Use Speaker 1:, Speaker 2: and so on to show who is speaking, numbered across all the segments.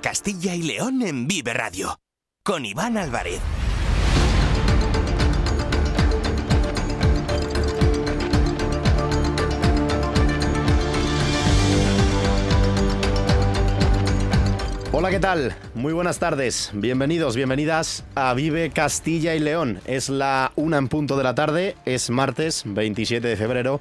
Speaker 1: Castilla y León en Vive Radio. Con Iván Álvarez.
Speaker 2: Hola, ¿qué tal? Muy buenas tardes. Bienvenidos, bienvenidas a Vive Castilla y León. Es la una en punto de la tarde, es martes 27 de febrero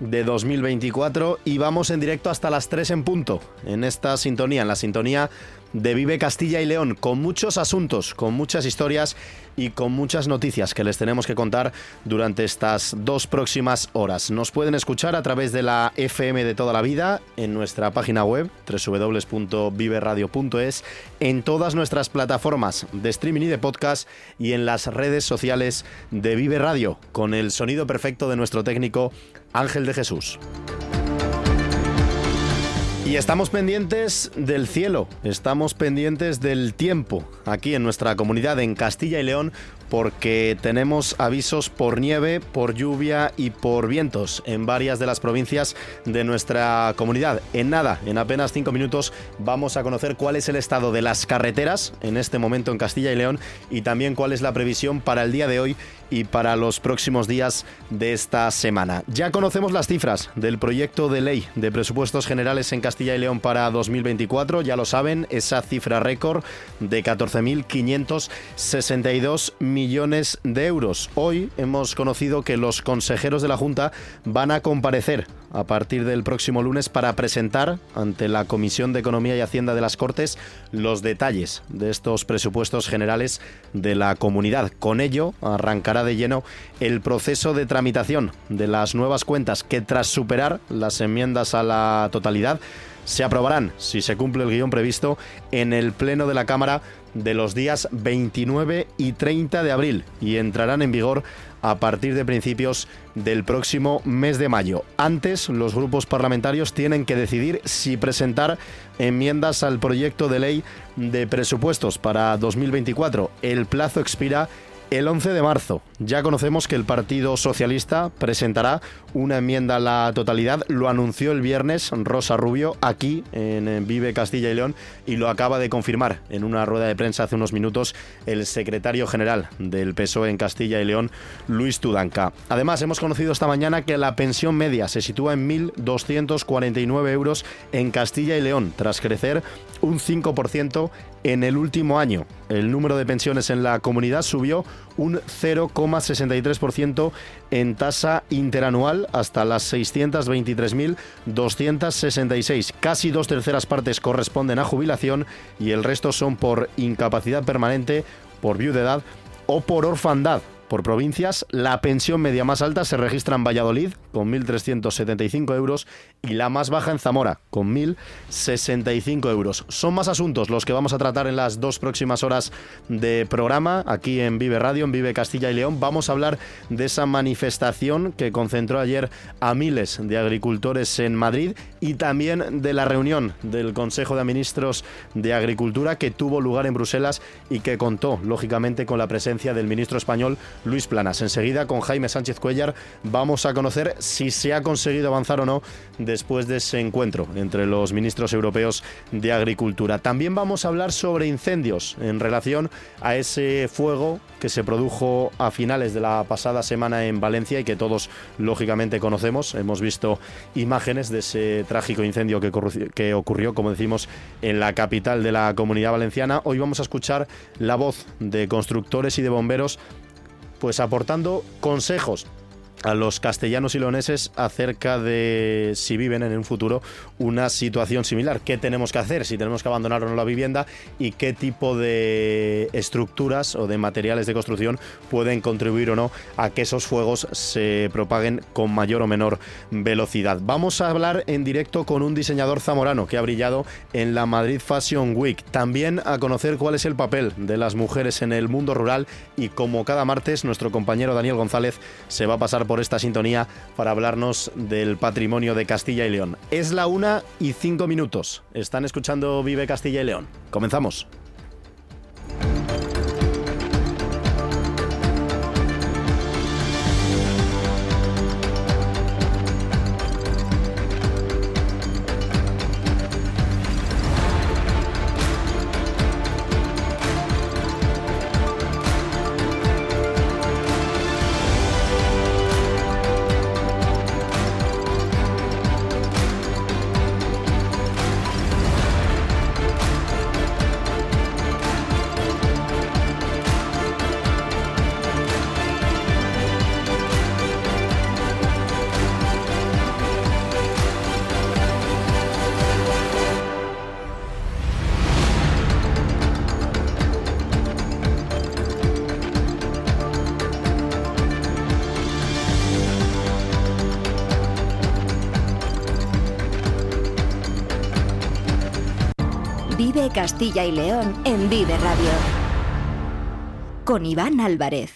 Speaker 2: de 2024 y vamos en directo hasta las 3 en punto en esta sintonía, en la sintonía de Vive Castilla y León, con muchos asuntos, con muchas historias y con muchas noticias que les tenemos que contar durante estas dos próximas horas. Nos pueden escuchar a través de la FM de toda la vida en nuestra página web www.viveradio.es, en todas nuestras plataformas de streaming y de podcast y en las redes sociales de Vive Radio, con el sonido perfecto de nuestro técnico Ángel de Jesús. Y estamos pendientes del cielo, estamos pendientes del tiempo aquí en nuestra comunidad en Castilla y León porque tenemos avisos por nieve, por lluvia y por vientos en varias de las provincias de nuestra comunidad. En nada, en apenas cinco minutos vamos a conocer cuál es el estado de las carreteras en este momento en Castilla y León y también cuál es la previsión para el día de hoy y para los próximos días de esta semana. Ya conocemos las cifras del proyecto de ley de presupuestos generales en Castilla y León para 2024, ya lo saben, esa cifra récord de 14.562 millones de euros. Hoy hemos conocido que los consejeros de la Junta van a comparecer a partir del próximo lunes para presentar ante la Comisión de Economía y Hacienda de las Cortes los detalles de estos presupuestos generales de la comunidad. Con ello arrancará de lleno el proceso de tramitación de las nuevas cuentas que tras superar las enmiendas a la totalidad se aprobarán, si se cumple el guion previsto, en el Pleno de la Cámara de los días 29 y 30 de abril y entrarán en vigor a partir de principios del próximo mes de mayo. Antes, los grupos parlamentarios tienen que decidir si presentar enmiendas al proyecto de ley de presupuestos para 2024. El plazo expira el 11 de marzo ya conocemos que el Partido Socialista presentará una enmienda a la totalidad. Lo anunció el viernes Rosa Rubio aquí en Vive Castilla y León y lo acaba de confirmar en una rueda de prensa hace unos minutos el secretario general del PSOE en Castilla y León, Luis Tudanca. Además, hemos conocido esta mañana que la pensión media se sitúa en 1.249 euros en Castilla y León, tras crecer un 5% en el último año. El número de pensiones en la comunidad subió un 0,63% en tasa interanual hasta las 623.266. Casi dos terceras partes corresponden a jubilación y el resto son por incapacidad permanente, por viudedad o por orfandad por provincias, la pensión media más alta se registra en Valladolid con 1.375 euros y la más baja en Zamora con 1.065 euros. Son más asuntos los que vamos a tratar en las dos próximas horas de programa aquí en Vive Radio, en Vive Castilla y León. Vamos a hablar de esa manifestación que concentró ayer a miles de agricultores en Madrid y también de la reunión del Consejo de Ministros de Agricultura que tuvo lugar en Bruselas y que contó, lógicamente, con la presencia del ministro español Luis Planas. Enseguida, con Jaime Sánchez Cuellar, vamos a conocer si se ha conseguido avanzar o no después de ese encuentro entre los ministros europeos de Agricultura. También vamos a hablar sobre incendios en relación a ese fuego que se produjo a finales de la pasada semana en Valencia y que todos lógicamente conocemos. Hemos visto imágenes de ese trágico incendio que, ocurrió, como decimos, en la capital de la comunidad valenciana. Hoy vamos a escuchar la voz de constructores y de bomberos pues aportando consejos a los castellanos y leoneses acerca de si viven en un futuro una situación similar. ¿Qué tenemos que hacer? Si tenemos que abandonar o no la vivienda y qué tipo de estructuras o de materiales de construcción pueden contribuir o no a que esos fuegos se propaguen con mayor o menor velocidad. Vamos a hablar en directo con un diseñador zamorano que ha brillado en la Madrid Fashion Week. También a conocer cuál es el papel de las mujeres en el mundo rural y como cada martes nuestro compañero Daniel González se va a pasar por esta sintonía para hablarnos del patrimonio de Castilla y León. Es la una y cinco minutos. Están escuchando Vive Castilla y León. Comenzamos.
Speaker 3: Castilla y León en Vive Radio. Con Iván Álvarez.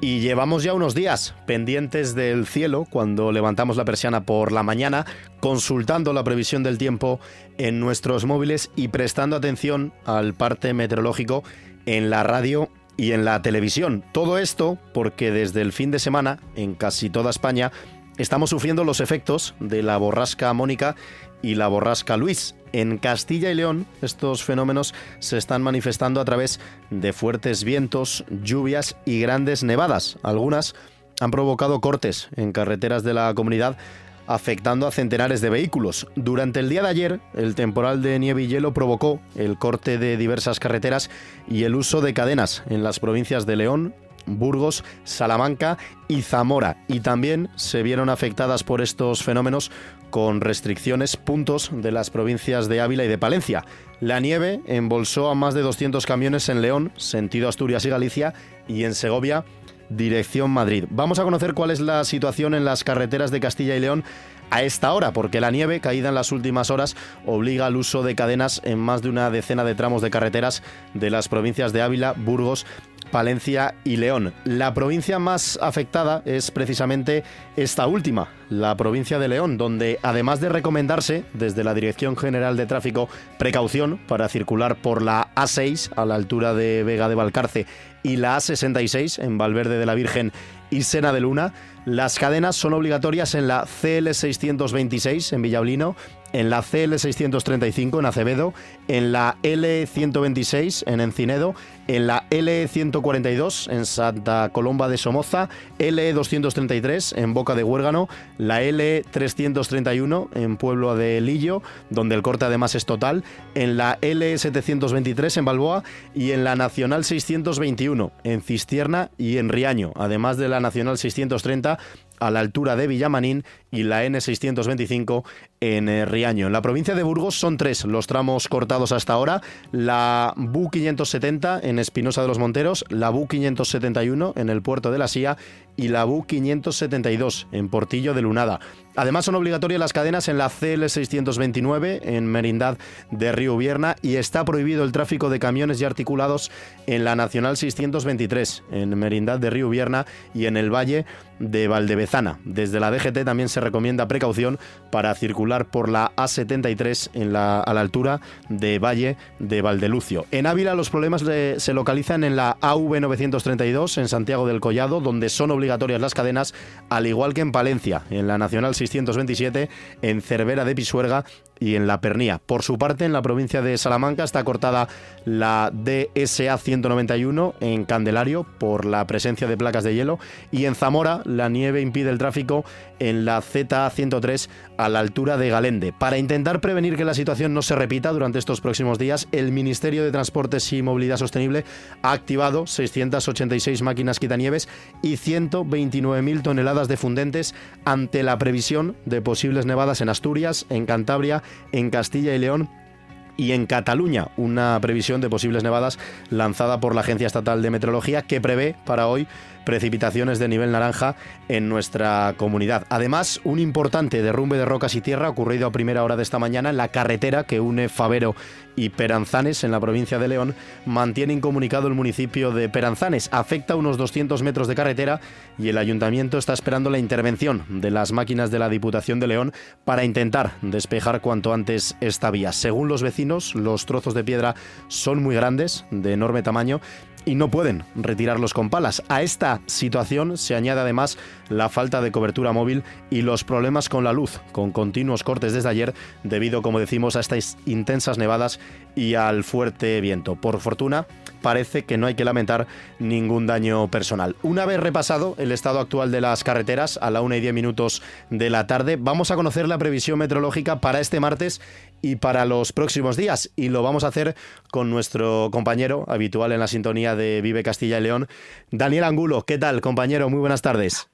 Speaker 2: Y llevamos ya unos días pendientes del cielo cuando levantamos la persiana por la mañana, consultando la previsión del tiempo en nuestros móviles y prestando atención al parte meteorológico en la radio y en la televisión. Todo esto porque desde el fin de semana, en casi toda España, estamos sufriendo los efectos de la borrasca Mónica y la borrasca Luis. En Castilla y León estos fenómenos se están manifestando a través de fuertes vientos, lluvias y grandes nevadas. Algunas han provocado cortes en carreteras de la comunidad afectando a centenares de vehículos. Durante el día de ayer, el temporal de nieve y hielo provocó el corte de diversas carreteras y el uso de cadenas en las provincias de León, Burgos, Salamanca y Zamora. Y también se vieron afectadas por estos fenómenos con restricciones puntos de las provincias de Ávila y de Palencia. La nieve embolsó a más de 200 camiones en León, sentido Asturias y Galicia, y en Segovia, dirección Madrid. Vamos a conocer cuál es la situación en las carreteras de Castilla y León a esta hora, porque la nieve caída en las últimas horas obliga al uso de cadenas en más de una decena de tramos de carreteras de las provincias de Ávila, Burgos Palencia y León. La provincia más afectada es precisamente esta última, la provincia de León, donde además de recomendarse desde la Dirección General de Tráfico precaución para circular por la A6 a la altura de Vega de Valcarce y la A66 en Valverde de la Virgen y Sena de Luna, las cadenas son obligatorias en la CL626 en Villablino, en la CL635 en Acevedo, en la L126 en Encinedo, en la L142 en Santa Colomba de Somoza, L233 en Boca de Huérgano, la L331 en Pueblo de Lillo, donde el corte además es total, en la L723 en Balboa y en la Nacional 621 en Cistierna y en Riaño, además de la Nacional 630 a la altura de Villamanín y la N625 en eh, Riaño. En la provincia de Burgos son tres los tramos cortados hasta ahora. La BU 570 en Espinosa de los Monteros, la BU 571 en el puerto de la Sía y la BU 572 en Portillo de Lunada. Además son obligatorias las cadenas en la CL 629 en Merindad de Río Vierna y está prohibido el tráfico de camiones y articulados en la Nacional 623 en Merindad de Río Vierna y en el Valle de Valdevezana. Desde la DGT también se recomienda precaución para circular por la A73 en la, a la altura de Valle de Valdelucio. En Ávila los problemas se localizan en la AV 932 en Santiago del Collado, donde son obligatorias las cadenas, al igual que en Palencia, en la Nacional 627, en Cervera de Pisuerga y en la Pernía. Por su parte, en la provincia de Salamanca está cortada la DSA 191 en Candelario por la presencia de placas de hielo y en Zamora la nieve impide el tráfico en la ZA 103 a la altura de Galende. Para intentar prevenir que la situación no se repita durante estos próximos días, el Ministerio de Transportes y Movilidad Sostenible ha activado 686 máquinas quitanieves y 129.000 toneladas de fundentes ante la previsión de posibles nevadas en Asturias, en Cantabria, en Castilla y León y en Cataluña, una previsión de posibles nevadas lanzada por la Agencia Estatal de Meteorología que prevé para hoy precipitaciones de nivel naranja en nuestra comunidad. Además, un importante derrumbe de rocas y tierra ocurrido a primera hora de esta mañana en la carretera que une Favero y Peranzanes en la provincia de León mantiene incomunicado el municipio de Peranzanes. Afecta unos 200 metros de carretera y el ayuntamiento está esperando la intervención de las máquinas de la Diputación de León para intentar despejar cuanto antes esta vía. Según los vecinos, los trozos de piedra son muy grandes, de enorme tamaño, y no pueden retirarlos con palas. A esta situación se añade además la falta de cobertura móvil y los problemas con la luz, con continuos cortes desde ayer debido, como decimos, a estas intensas nevadas y al fuerte viento. Por fortuna, parece que no hay que lamentar ningún daño personal. Una vez repasado el estado actual de las carreteras a la 1 y 10 minutos de la tarde, vamos a conocer la previsión meteorológica para este martes y para los próximos días. Y lo vamos a hacer con nuestro compañero habitual en la sintonía de Vive Castilla y León, Daniel Angulo. ¿Qué tal, compañero? Muy buenas tardes.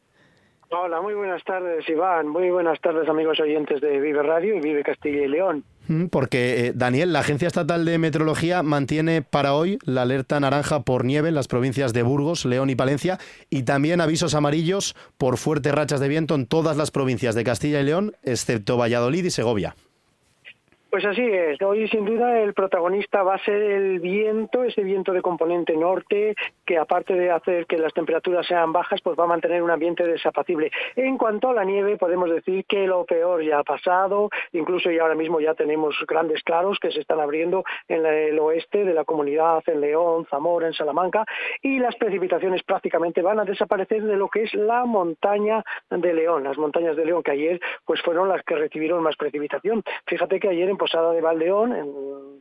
Speaker 4: Hola, muy buenas tardes, Iván. Muy buenas tardes, amigos oyentes de Vive Radio y Vive Castilla y León.
Speaker 2: Mm, porque, eh, Daniel, la Agencia Estatal de Meteorología mantiene para hoy la alerta naranja por nieve en las provincias de Burgos, León y Palencia y también avisos amarillos por fuertes rachas de viento en todas las provincias de Castilla y León, excepto Valladolid y Segovia.
Speaker 4: Pues así es. Hoy, sin duda, el protagonista va a ser el viento, ese viento de componente norte, que aparte de hacer que las temperaturas sean bajas, pues va a mantener un ambiente desapacible. En cuanto a la nieve, podemos decir que lo peor ya ha pasado, incluso y ahora mismo ya tenemos grandes claros que se están abriendo en el oeste de la comunidad, en León, Zamora, en Salamanca, y las precipitaciones prácticamente van a desaparecer de lo que es la montaña de León. Las montañas de León, que ayer pues fueron las que recibieron más precipitación. Fíjate que ayer en Posada de Valdeón, en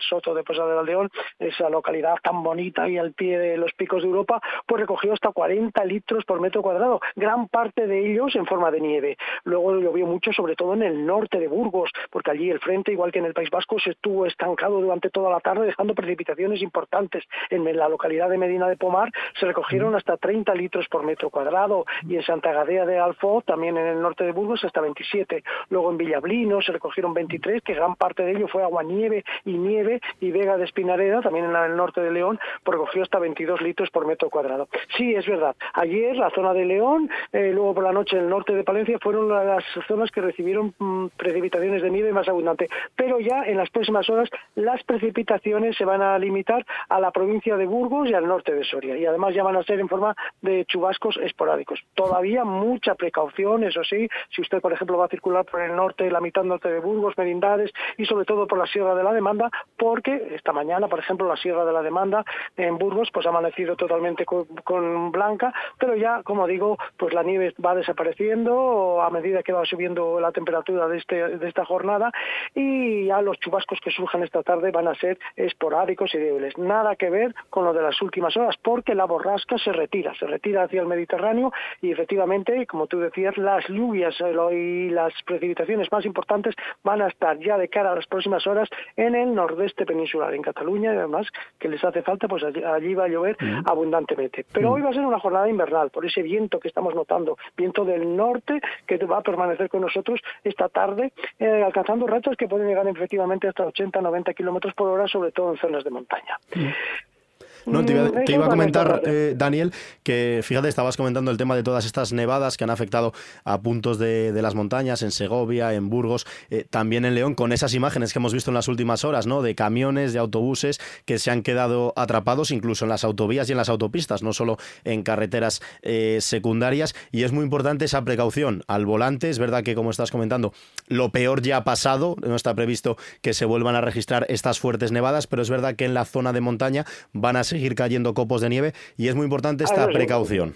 Speaker 4: Soto de Posada de Valdeón, esa localidad tan bonita y al pie de los picos de Europa, pues recogió hasta 40 litros por metro cuadrado, gran parte de ellos en forma de nieve. Luego llovió mucho, sobre todo en el norte de Burgos, porque allí el frente, igual que en el País Vasco, se estuvo estancado durante toda la tarde, dejando precipitaciones importantes. En la localidad de Medina de Pomar se recogieron hasta 30 litros por metro cuadrado y en Santa Gadea de Alfoz, también en el norte de Burgos, hasta 27. Luego en Villablino se recogieron 23, que gran parte de ello fue agua nieve y nieve y Vega de Espinareda, también en el norte de León, recogió hasta 22 litros por metro cuadrado. Sí, es verdad. Ayer la zona de León, eh, luego por la noche el norte de Palencia fueron las zonas que recibieron mm, precipitaciones de nieve más abundante. Pero ya en las próximas horas las precipitaciones se van a limitar a la provincia de Burgos y al norte de Soria. Y además ya van a ser en forma de chubascos esporádicos. Todavía mucha precaución, eso sí, si usted, por ejemplo, va a circular por el norte, la mitad norte de Burgos, Merindades y sobre todo por la Sierra de la Demanda, porque esta mañana, por ejemplo, la Sierra de la Demanda en Burgos pues ha amanecido totalmente con, blanca, pero ya, como digo, pues la nieve va desapareciendo a medida que va subiendo la temperatura de, este, de esta jornada y ya los chubascos que surjan esta tarde van a ser esporádicos y débiles. Nada que ver con lo de las últimas horas, porque la borrasca se retira, se retira hacia el Mediterráneo y efectivamente, como tú decías, las lluvias y las precipitaciones más importantes van a estar ya de cara a las próximas horas en el nordeste peninsular, en Cataluña, y además que les hace falta, pues allí, va a llover abundantemente. Pero hoy va a ser una jornada invernal, por ese viento que estamos notando, viento del norte que va a permanecer con nosotros esta tarde, eh, alcanzando retos que pueden llegar efectivamente hasta 80-90 kilómetros por hora, sobre todo en zonas de montaña.
Speaker 2: No, te iba, a comentar, eh, Daniel, que fíjate, estabas comentando el tema de todas estas nevadas que han afectado a puntos de, las montañas, en Segovia, en Burgos, eh, también en León, con esas imágenes que hemos visto en las últimas horas, ¿no? De camiones, de autobuses que se han quedado atrapados incluso en las autovías y en las autopistas, no solo en carreteras eh, secundarias. Y es muy importante esa precaución al volante. Es verdad que, como estás comentando, lo peor ya ha pasado, no está previsto que se vuelvan a registrar estas fuertes nevadas, pero es verdad que en la zona de montaña van a ser seguir cayendo copos de nieve y es muy importante esta precaución.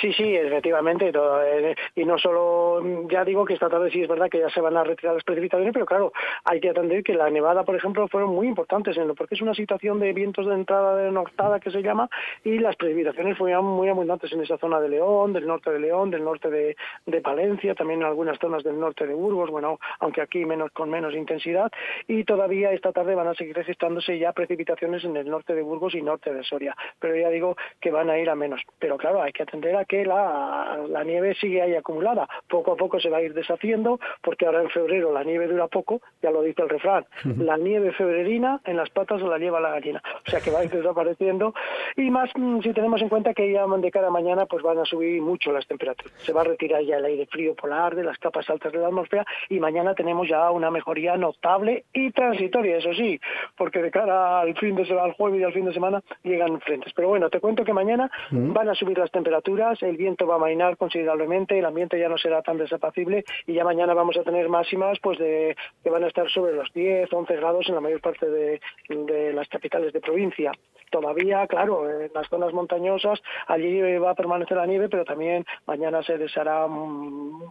Speaker 4: Sí, sí, efectivamente. Eh, y no solo, ya digo que esta tarde sí es verdad que ya se van a retirar las precipitaciones, pero claro, hay que atender que la nevada, por ejemplo, fueron muy importantes, en lo, porque es una situación de vientos de entrada de nortada que se llama, y las precipitaciones fueron muy abundantes en esa zona de León, del norte de León, del norte de, de Palencia, también en algunas zonas del norte de Burgos, bueno, aunque aquí menos con menos intensidad, y todavía esta tarde van a seguir registrándose ya precipitaciones en el norte de Burgos y norte de Soria, pero ya digo que van a ir a menos. Pero claro, hay que atender a que la, la nieve sigue ahí acumulada. Poco a poco se va a ir deshaciendo, porque ahora en febrero la nieve dura poco, ya lo dice el refrán. La nieve febrerina en las patas la lleva la gallina. O sea que va a ir desapareciendo. Y más mm, si tenemos en cuenta que ya de cada mañana pues van a subir mucho las temperaturas. Se va a retirar ya el aire frío polar de las capas altas de la atmósfera y mañana tenemos ya una mejoría notable y transitoria, eso sí, porque de cara al fin de semana, al jueves y al fin de semana llegan frentes. Pero bueno, te cuento que mañana van a subir las temperaturas el viento va a mainar considerablemente, el ambiente ya no será tan desapacible y ya mañana vamos a tener máximas pues de que van a estar sobre los 10, 11 grados en la mayor parte de, de las capitales de provincia. Todavía, claro, en las zonas montañosas allí va a permanecer la nieve, pero también mañana se deshará mm,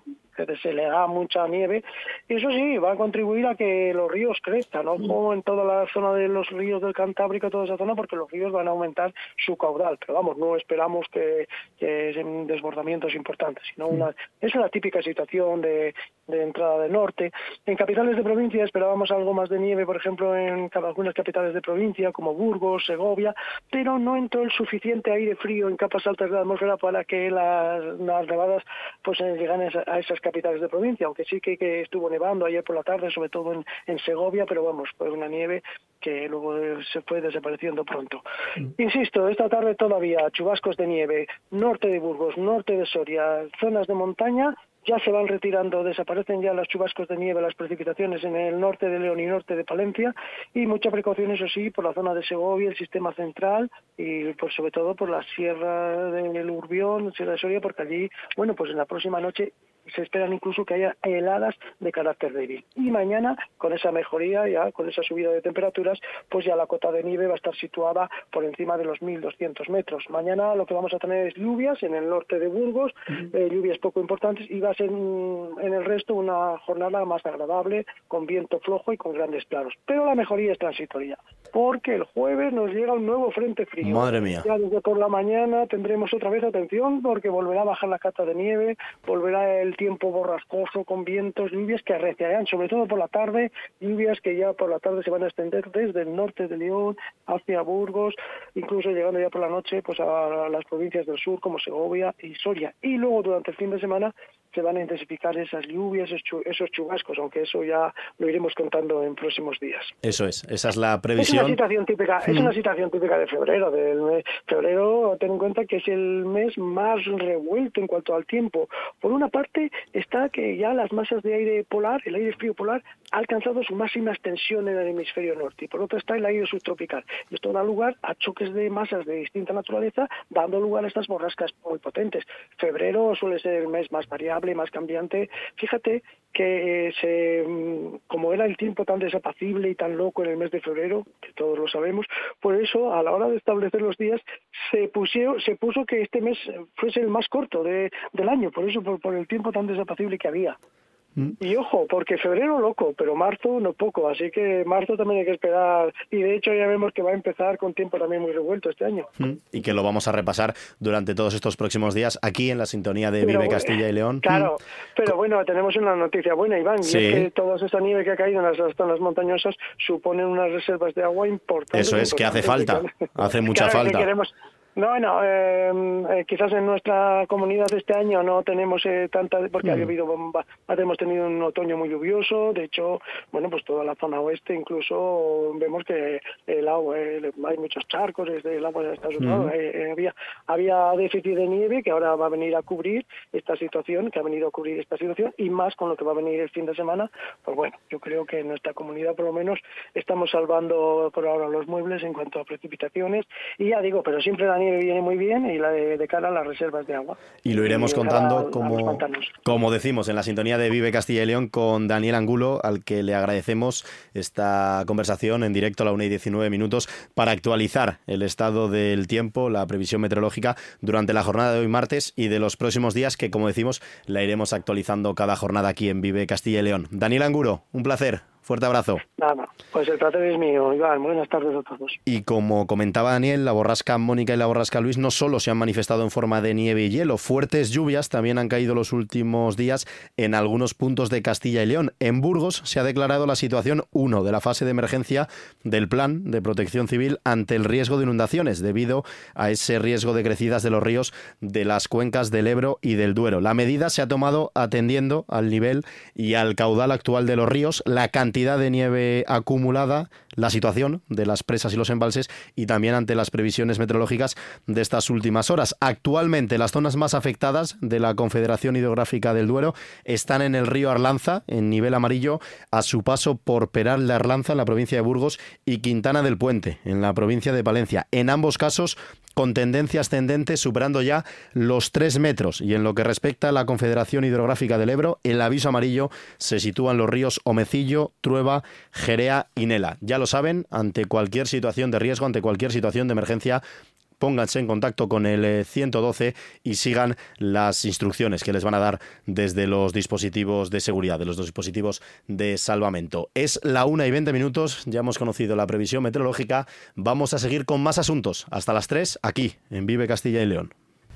Speaker 4: se le da mucha nieve, y eso sí, va a contribuir a que los ríos crezcan, ¿no? Como en toda la zona de los ríos del Cantábrico, toda esa zona, porque los ríos van a aumentar su caudal, pero vamos, no esperamos que, que sean desbordamientos importantes, sino una, es una típica situación de, de entrada del norte. En capitales de provincia esperábamos algo más de nieve, por ejemplo, en algunas capitales de provincia, como Burgos, Segovia, pero no entró el suficiente aire frío en capas altas de la atmósfera para que las, nevadas pues, eh, llegan a esas capitales de provincia, aunque sí que, que estuvo nevando ayer por la tarde, sobre todo en, en Segovia, pero vamos, fue una nieve que luego se fue desapareciendo pronto. Mm. Insisto, esta tarde todavía chubascos de nieve, norte de Burgos, norte de Soria, zonas de montaña ya se van retirando, desaparecen ya los chubascos de nieve, las precipitaciones en el norte de León y norte de Palencia y mucha precaución, eso sí, por la zona de Segovia, el sistema central y por, sobre todo por la sierra del Urbión, Sierra de Soria, porque allí, bueno, pues en la próxima noche se esperan incluso que haya heladas de carácter débil. Y mañana, con esa mejoría, ya con esa subida de temperaturas, pues ya la cota de nieve va a estar situada por encima de los 1.200 metros. Mañana lo que vamos a tener es lluvias en el norte de Burgos, eh, lluvias poco importantes, y va a ser en el resto una jornada más agradable, con viento flojo y con grandes claros. Pero la mejoría es transitoria, porque el jueves nos llega un nuevo frente frío.
Speaker 2: Madre mía.
Speaker 4: Ya desde por la mañana tendremos otra vez atención, porque volverá a bajar la cata de nieve, volverá el tiempo borrascoso con vientos, lluvias que arreciarán, sobre todo por la tarde, lluvias que ya por la tarde se van a extender desde el norte de León hacia Burgos, incluso llegando ya por la noche pues a las provincias del sur como Segovia y Soria. Y luego durante el fin de semana se van a intensificar esas lluvias, esos chubascos, aunque eso ya lo iremos contando en próximos días.
Speaker 2: Eso es, esa es la previsión.
Speaker 4: Es una situación típica, es una mm. situación típica de febrero. Del mes. Febrero, ten en cuenta que es el mes más revuelto en cuanto al tiempo. Por una parte está que ya las masas de aire polar, el aire frío polar, ha alcanzado su máxima extensión en el hemisferio norte. Y por otro está el aire subtropical. Esto da lugar a choques de masas de distinta naturaleza, dando lugar a estas borrascas muy potentes. Febrero suele ser el mes más variable más cambiante. Fíjate que eh, se, mm, como era el tiempo tan desapacible y tan loco en el mes de febrero, que todos lo sabemos, por eso a la hora de establecer los días se pusieron, se puso que este mes fuese el más corto de, del año, por eso por el tiempo tan desapacible que había. Mm. Y ojo, porque febrero loco, pero marzo no poco, así que marzo también hay que esperar. Y de hecho ya vemos que va a empezar con tiempo también muy revuelto este año.
Speaker 2: Mm. Y que lo vamos a repasar durante todos estos próximos días aquí en la sintonía de Vive Castilla y León.
Speaker 4: Claro, mm. pero bueno, tenemos una noticia buena, Iván, y es que toda esta nieve que ha caído en las zonas montañosas suponen unas reservas de agua importantes.
Speaker 2: Eso es, que hace falta, hace mucha falta.
Speaker 4: No, no, em, eh, quizás en nuestra comunidad este año no tenemos eh, tanta, porque ha llovido, hemos tenido un otoño muy lluvioso, de hecho, bueno, pues toda la zona oeste incluso vemos que el agua, hay muchos charcos, el agua está mm. eh, había, había déficit de nieve que ahora va a venir a cubrir esta situación, que ha venido a cubrir esta situación, y más con lo que va a venir el fin de semana, pues bueno, yo creo que en nuestra comunidad por lo menos estamos salvando por ahora los muebles en cuanto a precipitaciones, y ya digo, pero siempre la viene muy bien y la de, cara a las reservas de agua.
Speaker 2: Y lo iremos contando como, como decimos en la sintonía de Vive Castilla y León con Daniel Angulo, al que le agradecemos esta conversación en directo a la 1 y 19 minutos para actualizar el estado del tiempo, la previsión meteorológica durante la jornada de hoy martes y de los próximos días que como decimos la iremos actualizando cada jornada aquí en Vive Castilla y León. Daniel Angulo, un placer. Fuerte abrazo.
Speaker 4: Nada, pues el placer es mío, Iván. Buenas tardes a todos.
Speaker 2: Y como comentaba Daniel, la borrasca Mónica y la borrasca Luis no solo se han manifestado en forma de nieve y hielo, fuertes lluvias también han caído los últimos días en algunos puntos de Castilla y León. En Burgos se ha declarado la situación 1 de la fase de emergencia del Plan de Protección Civil ante el riesgo de inundaciones debido a ese riesgo de crecidas de los ríos de las cuencas del Ebro y del Duero. La medida se ha tomado atendiendo al nivel y al caudal actual de los ríos, la cantidad cantidad de nieve acumulada, la situación de las presas y los embalses y también ante las previsiones meteorológicas de estas últimas horas. Actualmente las zonas más afectadas de la Confederación Hidrográfica del Duero están en el río Arlanza, en nivel amarillo, a su paso por Peral de Arlanza, en la provincia de Burgos, y Quintana del Puente, en la provincia de Palencia. En ambos casos, con tendencia ascendente, superando ya los tres metros. Y en lo que respecta a la Confederación Hidrográfica del Ebro, el aviso amarillo se sitúa en los ríos Omecillo, Trueba, Jerea y Nela. Ya lo saben, ante cualquier situación de riesgo, ante cualquier situación de emergencia, pónganse en contacto con el 112 eh, y sigan las instrucciones que les van a dar desde los dispositivos de seguridad, de los dispositivos de salvamento. Es la una y 20 minutos, ya hemos conocido la previsión meteorológica, vamos a seguir con más asuntos hasta las 3 aquí en Vive Castilla y León.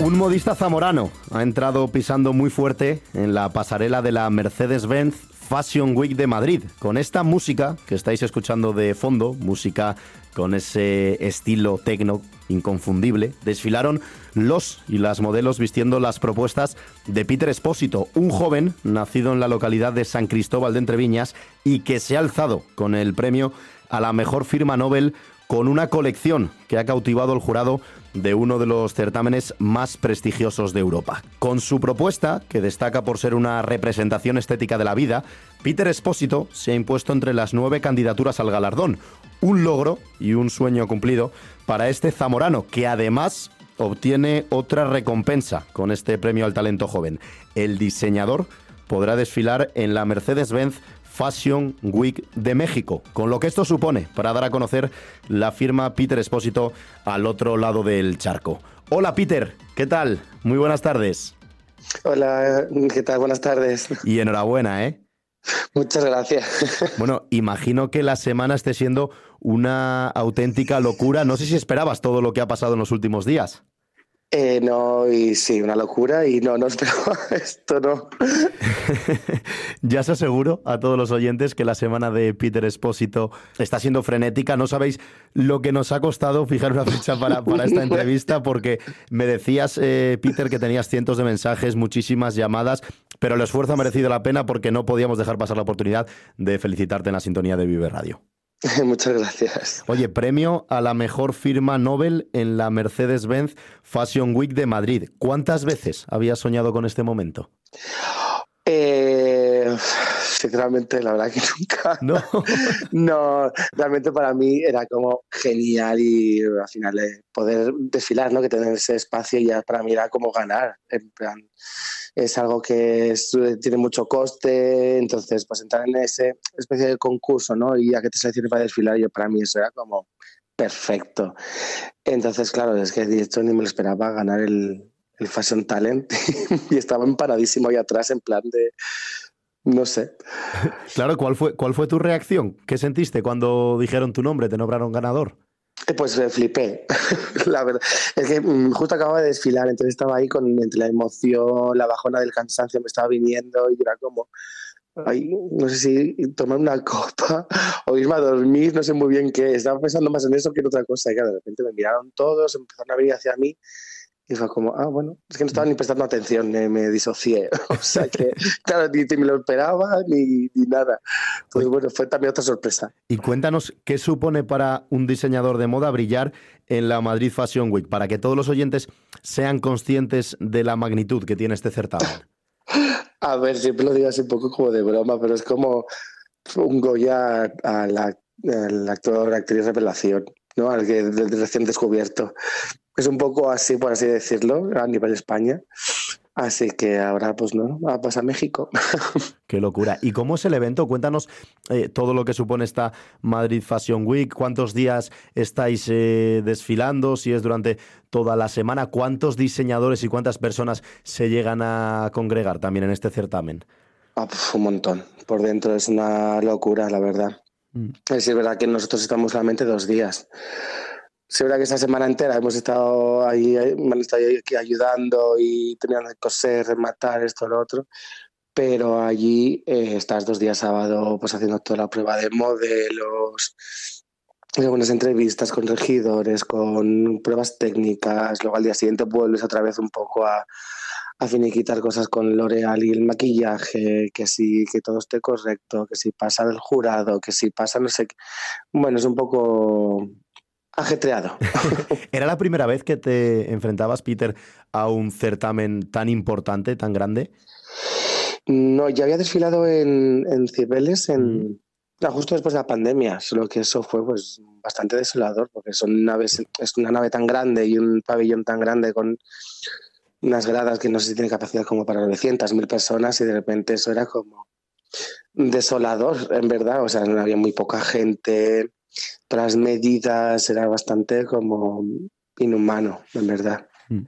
Speaker 2: Un modista zamorano ha entrado pisando muy fuerte en la pasarela de la Mercedes-Benz Fashion Week de Madrid, con esta música que estáis escuchando de fondo, música con ese estilo tecno inconfundible, desfilaron los y las modelos vistiendo las propuestas de Peter Espósito, un joven nacido en la localidad de San Cristóbal de Entreviñas y que se ha alzado con el premio a la mejor firma Nobel con una colección que ha cautivado al jurado de uno de los certámenes más prestigiosos de Europa. Con su propuesta, que destaca por ser una representación estética de la vida, Peter Espósito se ha impuesto entre las nueve candidaturas al galardón, un logro y un sueño cumplido para este zamorano, que además obtiene otra recompensa con este premio al talento joven. El diseñador podrá desfilar en la Mercedes-Benz Fashion Week de México, con lo que esto supone para dar a conocer la firma Peter Espósito al otro lado del charco. Hola Peter, ¿qué tal? Muy buenas tardes.
Speaker 5: Hola, ¿qué tal? Buenas tardes.
Speaker 2: Y enhorabuena, ¿eh?
Speaker 5: Muchas gracias.
Speaker 2: Bueno, imagino que la semana esté siendo una auténtica locura. No sé si esperabas todo lo que ha pasado en los últimos días.
Speaker 5: Eh, no, y sí, una locura y no, no esperaba esto, no.
Speaker 2: ya os aseguro a todos los oyentes que la semana de Peter Espósito está siendo frenética. No sabéis lo que nos ha costado fijar una fecha para, para esta entrevista porque me decías, eh, Peter, que tenías cientos de mensajes, muchísimas llamadas, pero el esfuerzo ha merecido la pena porque no podíamos dejar pasar la oportunidad de felicitarte en la sintonía de Vive Radio.
Speaker 5: Muchas gracias.
Speaker 2: Oye, premio a la mejor firma Nobel en la Mercedes-Benz Fashion Week de Madrid. ¿Cuántas veces habías soñado con este momento?
Speaker 5: Eh, sinceramente, la verdad que nunca.
Speaker 2: No.
Speaker 5: no, realmente para mí era como genial y al final eh, poder desfilar, ¿no? Que tener ese espacio ya para mí era como ganar. En plan, es algo que tiene mucho coste, entonces pues entrar en ese especie de concurso, ¿no? Y a que te selecciones para desfilar, yo para mí eso era como perfecto. Entonces, claro, es que de hecho ni me lo esperaba ganar el, el Fashion Talent y estaba emparadísimo ahí atrás en plan de no sé.
Speaker 2: Claro, ¿cuál fue, ¿cuál fue tu reacción? ¿Qué sentiste cuando dijeron tu nombre, te nombraron ganador?
Speaker 5: Pues eh, flipé, la verdad. Es que mm, justo acababa de desfilar, entonces estaba ahí con entre la emoción, la bajona del cansancio me estaba viniendo y era como, ay, no sé si tomar una copa o irme a dormir, no sé muy bien qué. Estaba pensando más en eso que en otra cosa. Y de repente me miraron todos, empezaron a venir hacia mí y fue como, ah, bueno, es que no estaba ni prestando atención, me disocié. o sea que, claro, ni, me lo esperaba ni, ni, nada. Entonces, bueno, fue también otra sorpresa.
Speaker 2: Y cuéntanos, ¿qué supone para un diseñador de moda brillar en la Madrid Fashion Week? Para que todos los oyentes sean conscientes de la magnitud que tiene este certamen.
Speaker 5: A ver, siempre lo digo así un poco como de broma, pero es como un Goya al actor, actriz revelación, ¿no? Al que recién descubierto. Es un poco así, por así decirlo, a nivel España. Así que ahora, pues no, va a pasar México.
Speaker 2: Qué locura. ¿Y cómo es el evento? Cuéntanos eh, todo lo que supone esta Madrid Fashion Week. ¿Cuántos días estáis eh, desfilando? Si es durante toda la semana. ¿Cuántos diseñadores y cuántas personas se llegan a congregar también en este certamen?
Speaker 5: Ah, un montón. Por dentro es una locura, la verdad. Mm. Es verdad que nosotros estamos solamente dos días. Sí, verdad que esa semana entera hemos estado ahí, me han estado aquí ayudando y tenían que coser, rematar, esto, lo otro. Pero allí, eh, estás dos días sábado, pues haciendo toda la prueba de modelos, algunas entrevistas con regidores, con pruebas técnicas. Luego al día siguiente vuelves otra vez un poco a, a finiquitar cosas con L'Oreal y el maquillaje, que sí, que todo esté correcto, que si pasa el jurado, que si pasa no sé qué. Bueno, es un poco ajetreado.
Speaker 2: ¿Era la primera vez que te enfrentabas, Peter, a un certamen tan importante, tan grande?
Speaker 5: No, ya había desfilado en, en Cibeles en, justo después de la pandemia, solo que eso fue pues bastante desolador, porque son naves, es una nave tan grande y un pabellón tan grande con unas gradas que no sé si tiene capacidad como para 900, mil personas y de repente eso era como desolador, en verdad, o sea, no había muy poca gente, las medidas, era bastante como inhumano, en verdad.
Speaker 2: Mm.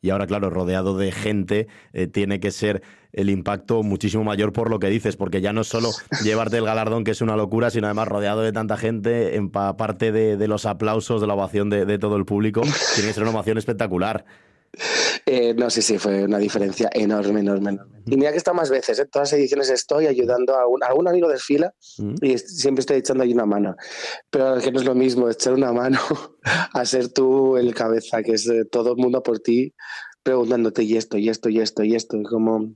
Speaker 2: Y ahora, claro, rodeado de gente, eh, tiene que ser el impacto muchísimo mayor por lo que dices, porque ya no es solo llevarte el galardón, que es una locura, sino además rodeado de tanta gente, en parte de, los aplausos, de la ovación de, de todo el público, tiene que ser una ovación espectacular.
Speaker 5: Eh, no, sí, sí, fue una diferencia enorme, enorme, enorme. Y mira que está más veces, en ¿eh? todas las ediciones estoy ayudando a, algún amigo de fila y siempre estoy echando ahí una mano. Pero es que no es lo mismo echar una mano a ser tú el cabeza, que es eh, todo el mundo por ti preguntándote y esto, y esto, y esto, y esto. Como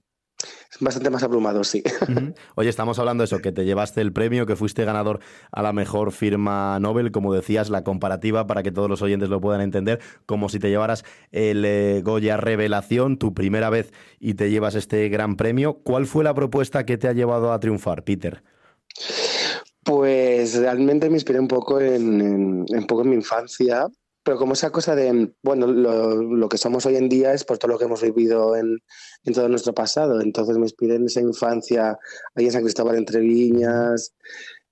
Speaker 5: bastante más abrumado, sí.
Speaker 2: Oye, estamos hablando de eso, que te llevaste el premio, que fuiste ganador a la mejor firma Nobel, como decías, la comparativa para que todos los oyentes lo puedan entender, como si te llevaras el eh, Goya Revelación, tu primera vez y te llevas este gran premio. ¿Cuál fue la propuesta que te ha llevado a triunfar, Peter?
Speaker 5: Pues realmente me inspiré un poco en, un poco en mi infancia, pero como esa cosa de, bueno, lo, que somos hoy en día es por todo lo que hemos vivido en, todo nuestro pasado. Entonces me inspiré en esa infancia ahí en San Cristóbal entre Viñas,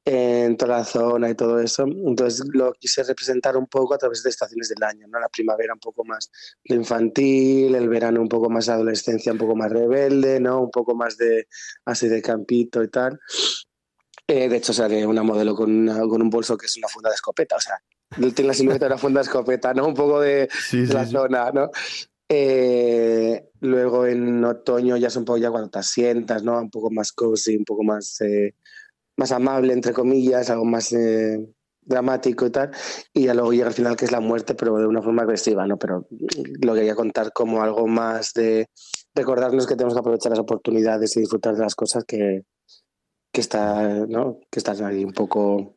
Speaker 5: en toda la zona y todo eso. Entonces lo quise representar un poco a través de estaciones del año, ¿no? La primavera un poco más de infantil, el verano un poco más de adolescencia, un poco más rebelde, ¿no? Un poco más de así de campito y tal. Eh, de hecho, sale una modelo con, con un bolso que es una funda de escopeta, o sea, tiene la silueta de una funda de escopeta, ¿no? Un poco de, la zona, ¿no? Eh, luego en otoño ya es un poco ya cuando te asientas, ¿no? Un poco más cozy, un poco más, eh, más amable, entre comillas, algo más eh, dramático y tal. Y ya luego llega al final que es la muerte, pero de una forma agresiva, ¿no? Pero lo quería contar como algo más de recordarnos que tenemos que aprovechar las oportunidades y disfrutar de las cosas que, que, está, ¿no? que están ahí un poco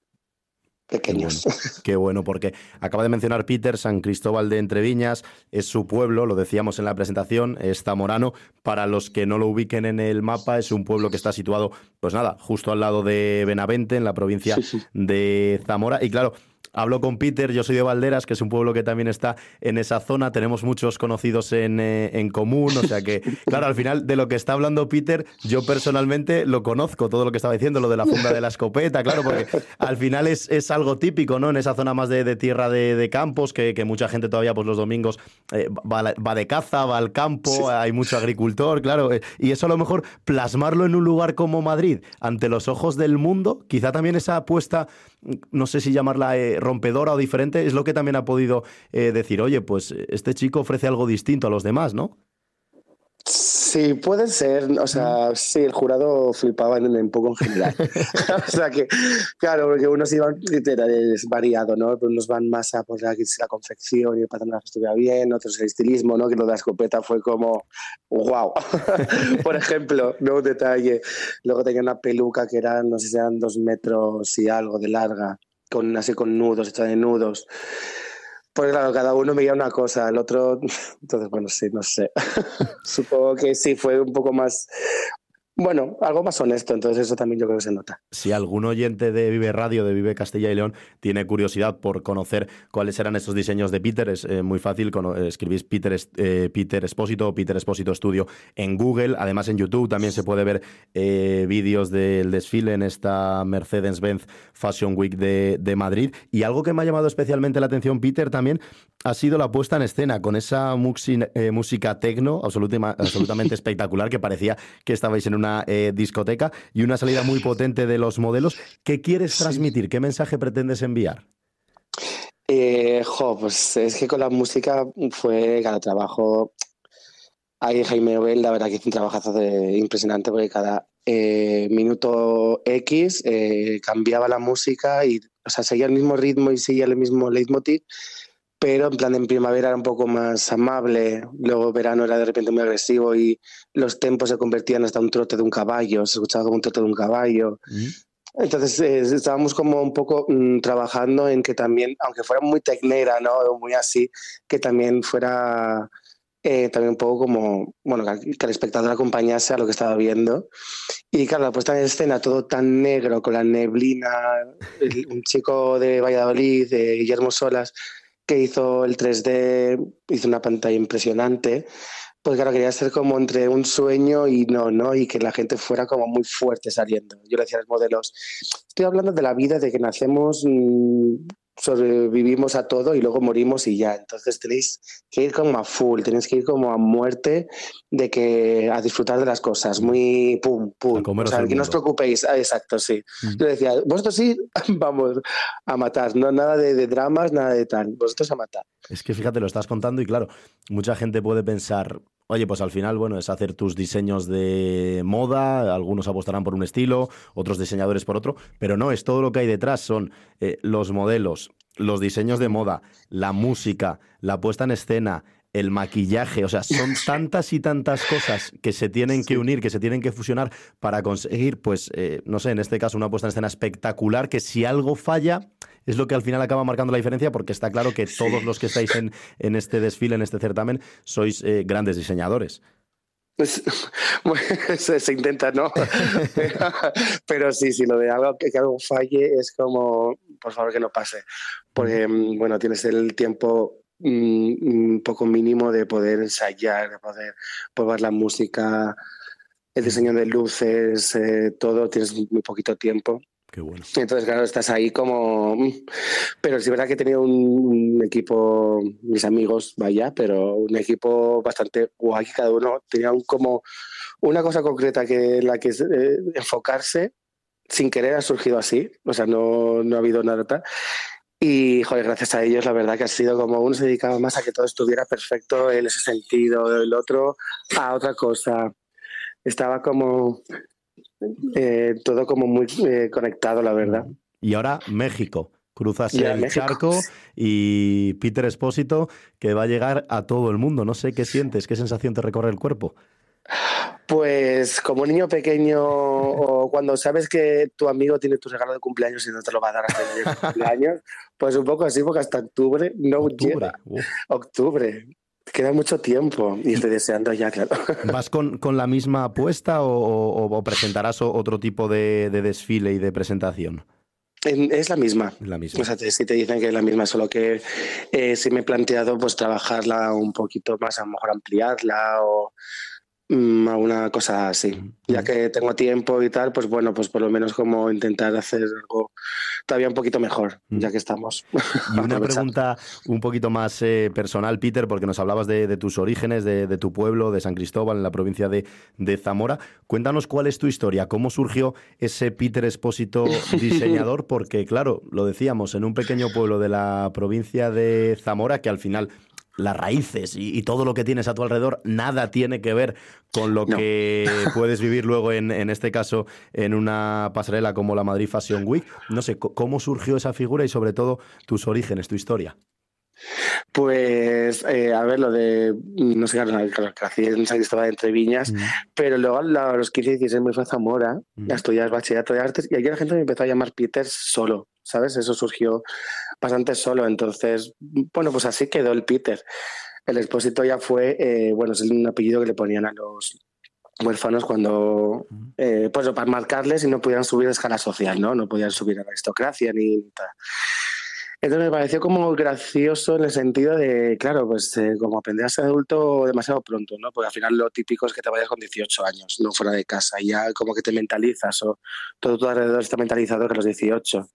Speaker 5: pequeños.
Speaker 2: Qué bueno, porque acaba de mencionar Peter, San Cristóbal de Entreviñas, es su pueblo, lo decíamos en la presentación, es zamorano. Para los que no lo ubiquen en el mapa, es un pueblo que está situado, pues nada, justo al lado de Benavente, en la provincia de Zamora. Y claro, Hablo con Peter, yo soy de Valderas, que es un pueblo que también está en esa zona, tenemos muchos conocidos en, eh, en, común, o sea que, claro, al final de lo que está hablando Peter, yo personalmente lo conozco, todo lo que estaba diciendo, lo de la funda de la escopeta, claro, porque al final es, es algo típico, ¿no? En esa zona más de, tierra de, campos, que, que, mucha gente todavía, pues los domingos eh, va, de caza, va al campo, hay mucho agricultor, claro, eh, y eso a lo mejor plasmarlo en un lugar como Madrid, ante los ojos del mundo, quizá también esa apuesta no sé si llamarla eh, rompedora o diferente, es lo que también ha podido eh, decir, oye, pues este chico ofrece algo distinto a los demás, ¿no?
Speaker 5: Sí, puede ser. O sea, sí, el jurado flipaba en, un poco en general. o sea que, claro, porque unos iban, es variado, ¿no? Unos van más a por la, la confección y el patronaje estuviera bien, otros el estilismo, ¿no? Que lo de la escopeta fue como, wow. por ejemplo, no un detalle. Luego tenía una peluca que era, no sé si eran dos metros y algo de larga, con así con nudos, hecha de nudos. Pues claro, cada uno veía una cosa, el otro, entonces bueno, sí, no sé. Supongo que sí fue un poco más bueno, algo más honesto, entonces eso también yo creo que se nota.
Speaker 2: Si algún oyente de Vive Radio, de Vive Castilla y León, tiene curiosidad por conocer cuáles eran esos diseños de Peter, es eh, muy fácil, eh, escribís Peter, eh, Peter Espósito o Peter Espósito Studio en Google, además en YouTube también se puede ver vídeos del desfile en esta Mercedes-Benz Fashion Week de, de Madrid. Y algo que me ha llamado especialmente la atención, Peter, también ha sido la puesta en escena con esa música tecno absolutamente espectacular que parecía que estabais en una eh, discoteca y una salida muy potente de los modelos. ¿Qué quieres transmitir? ¿Qué mensaje pretendes enviar?
Speaker 5: Eh, pues es que con la música fue cada trabajo. Ahí Jaime Obel, la verdad que hizo un trabajazo de, impresionante porque cada eh, minuto X cambiaba la música y o sea, seguía el mismo ritmo y seguía el mismo leitmotiv pero en plan en primavera era un poco más amable, luego verano era de repente muy agresivo y los tempos se convertían hasta un trote de un caballo, se escuchaba como un trote de un caballo. Entonces eh, estábamos como un poco mm, trabajando en que también, aunque fuera muy tecnera, ¿no? muy así, que también fuera eh, también un poco como, bueno, que, el espectador acompañase a lo que estaba viendo. Y claro, la puesta en escena, todo tan negro, con la neblina, un chico de Valladolid, de Guillermo Solas, que hizo el 3D, hizo una pantalla impresionante pues claro, quería ser como entre un sueño y no, ¿no? Y que la gente fuera como muy fuerte saliendo. Yo le decía a los modelos, estoy hablando de la vida, de que nacemos, mm, sobrevivimos a todo y luego morimos y ya. Entonces tenéis que ir como a full, tenéis que ir como a muerte de que a disfrutar de las cosas, muy pum, pum. O sea, que no os preocupéis. Ah, exacto, sí. Mm. Yo decía, vosotros sí, vamos a matar, no nada de, de dramas, nada de tal, vosotros a matar.
Speaker 2: Es que fíjate, lo estás contando y claro, mucha gente puede pensar, Oye, pues al final, bueno, es hacer tus diseños de moda, algunos apostarán por un estilo, otros diseñadores por otro, pero no, es todo lo que hay detrás, son eh, los modelos, los diseños de moda, la música, la puesta en escena, el maquillaje, o sea, son tantas y tantas cosas que se tienen que unir, que se tienen que fusionar para conseguir, pues, eh, no sé, en este caso una puesta en escena espectacular, que si algo falla, es lo que al final acaba marcando la diferencia, porque está claro que todos los que estáis en, en este desfile, en este certamen, sois eh, grandes diseñadores.
Speaker 5: Pues, se, intenta, ¿no? pero, sí, sí, lo de algo que, algo falle es como, por favor, que no pase. Porque, mm, bueno, tienes el tiempo un poco mínimo de poder ensayar, de poder probar la música, el diseño de luces, eh, todo, tienes muy poquito tiempo.
Speaker 2: Qué bueno.
Speaker 5: Entonces, claro, estás ahí como... Mm, pero sí es verdad que he tenido un, equipo, mis amigos, vaya, pero un equipo bastante guay, cada uno tenía un, como una cosa concreta que la que eh, enfocarse sin querer ha surgido así, o sea, no, no ha habido nada tal. Y, joder, gracias a ellos, la verdad que ha sido como uno se dedicaba más a que todo estuviera perfecto en ese sentido, el otro a otra cosa. Estaba como eh, todo como muy eh, conectado, la verdad.
Speaker 2: Y ahora México. Cruzas el charco y Peter Espósito, que va a llegar a todo el mundo. No sé qué sientes, qué sensación te recorre el cuerpo.
Speaker 5: Pues como niño pequeño o cuando sabes que tu amigo tiene tu regalo de cumpleaños y no te lo va a dar hasta el cumpleaños, pues un poco así porque hasta octubre no octubre. Octubre. Queda mucho tiempo y estoy deseando ya, claro.
Speaker 2: ¿Vas con, la misma apuesta o, presentarás otro tipo de, desfile y de presentación?
Speaker 5: Es la misma.
Speaker 2: La misma.
Speaker 5: O sea, si te dicen que es la misma, solo que eh, si me he planteado pues trabajarla un poquito más, a lo mejor ampliarla o Mm, a una cosa así. Ya que tengo tiempo y tal, pues bueno, pues por lo menos como intentar hacer algo todavía un poquito mejor, ya que estamos.
Speaker 2: Y una pregunta un poquito más eh, personal, Peter, porque nos hablabas de, tus orígenes, de, tu pueblo, de San Cristóbal, en la provincia de, de, Zamora. Cuéntanos cuál es tu historia, cómo surgió ese Peter Espósito diseñador, porque claro, lo decíamos, en un pequeño pueblo de la provincia de Zamora, que al final las raíces y, todo lo que tienes a tu alrededor, nada tiene que ver con lo que puedes vivir luego en, en, este caso en una pasarela como la Madrid Fashion Week. No sé, ¿cómo surgió esa figura y sobre todo tus orígenes, tu historia?
Speaker 5: Pues, eh, a ver, lo de, no sé, claro, crecí en San Cristóbal entre Viñas, mm. pero luego a los 15 y 16 me fue a Zamora mm. a estudiar bachillerato de artes y aquí la gente me empezó a llamar Peter solo, ¿sabes? Eso surgió bastante solo, entonces, bueno, pues así quedó el Peter. El expósito ya fue, eh, bueno, es un apellido que le ponían a los huérfanos cuando, eh, pues para marcarles y no pudieran subir a escala social, ¿no? No podían subir a la aristocracia ni tal. Entonces me pareció como gracioso en el sentido de, claro, pues eh, como aprender a ser adulto demasiado pronto, ¿no? Porque al final lo típico es que te vayas con 18 años, no fuera de casa, y ya como que te mentalizas o todo tu alrededor está mentalizado que a los 18.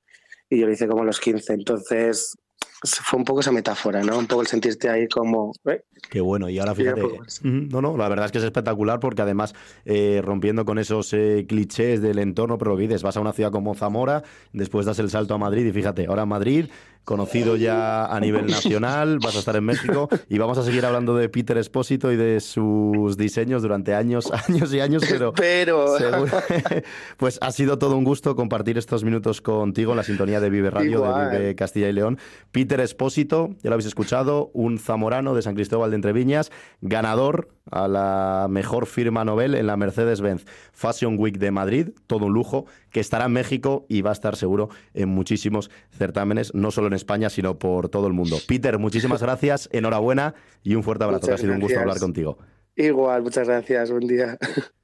Speaker 5: Y yo lo hice como a los 15. Entonces, fue un poco esa metáfora, ¿no? Un poco el sentirte ahí como... ¿eh?
Speaker 2: Qué bueno, y ahora fíjate... No, no, la verdad es que es espectacular porque además eh, rompiendo con esos eh, clichés del entorno, pero dices, vas a una ciudad como Zamora, después das el salto a Madrid y fíjate, ahora Madrid, conocido ya a nivel nacional, vas a estar en México y vamos a seguir hablando de Peter Espósito y de sus diseños durante años, años y años, pero...
Speaker 5: pero...
Speaker 2: pues ha sido todo un gusto compartir estos minutos contigo en la sintonía de Vive Radio, de Vive Castilla y León. Peter Espósito, ya lo habéis escuchado, un zamorano de San Cristóbal de Entreviñas, ganador a la mejor firma Nobel en la Mercedes-Benz Fashion Week de Madrid, todo un lujo, que estará en México y va a estar seguro en muchísimos certámenes, no solo en España, sino por todo el mundo. Peter, muchísimas gracias, enhorabuena y un fuerte abrazo, ha sido un gusto hablar contigo.
Speaker 5: Igual, muchas gracias, buen día.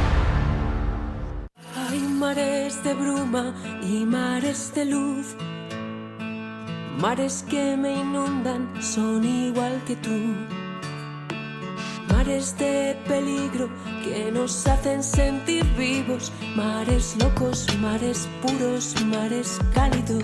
Speaker 6: mares de bruma y mares de luz. Mares que me inundan son igual que tú. Mares de peligro que nos hacen sentir vivos. Mares locos, mares puros, mares cálidos.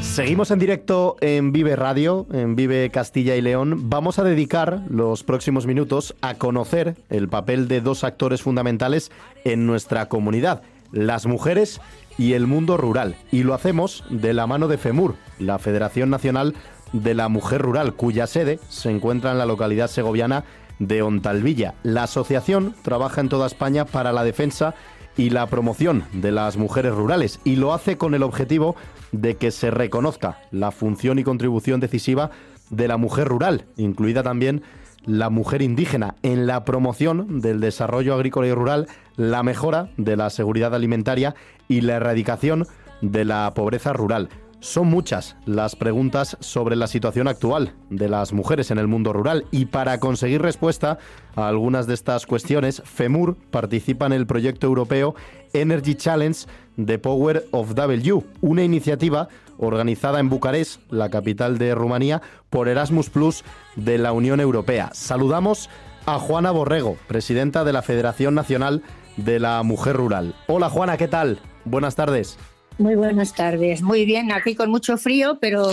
Speaker 2: Seguimos en directo en Vive Radio, en Vive Castilla y León. Vamos a dedicar los próximos minutos a conocer el papel de dos actores fundamentales en nuestra comunidad las mujeres y el mundo rural. Y lo hacemos de la mano de FEMUR, la Federación Nacional de la Mujer Rural, cuya sede se encuentra en la localidad segoviana de Ontalvilla. La asociación trabaja en toda España para la defensa y la promoción de las mujeres rurales y lo hace con el objetivo de que se reconozca la función y contribución decisiva de la mujer rural, incluida también la mujer indígena en la promoción del desarrollo agrícola y rural, la mejora de la seguridad alimentaria y la erradicación de la pobreza rural. Son muchas las preguntas sobre la situación actual de las mujeres en el mundo rural y para conseguir respuesta a algunas de estas cuestiones, FEMUR participa en el proyecto europeo Energy Challenge The Power of W, una iniciativa organizada en Bucarest, la capital de Rumanía, por Erasmus Plus de la Unión Europea. Saludamos a Juana Borrego, presidenta de la Federación Nacional de la Mujer Rural. Hola Juana, ¿qué tal? Buenas tardes.
Speaker 7: Muy buenas tardes. Muy bien, aquí con mucho frío, pero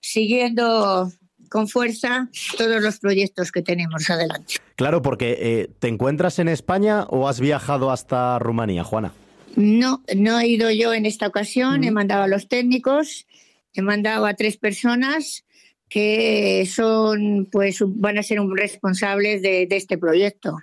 Speaker 7: siguiendo con fuerza todos los proyectos que tenemos adelante.
Speaker 2: Claro, porque eh, ¿te encuentras en España o has viajado hasta Rumanía, Juana?
Speaker 7: No, no he ido yo en esta ocasión, he mandado a los técnicos, he mandado a tres personas que son, pues, van a ser responsables de, de este proyecto.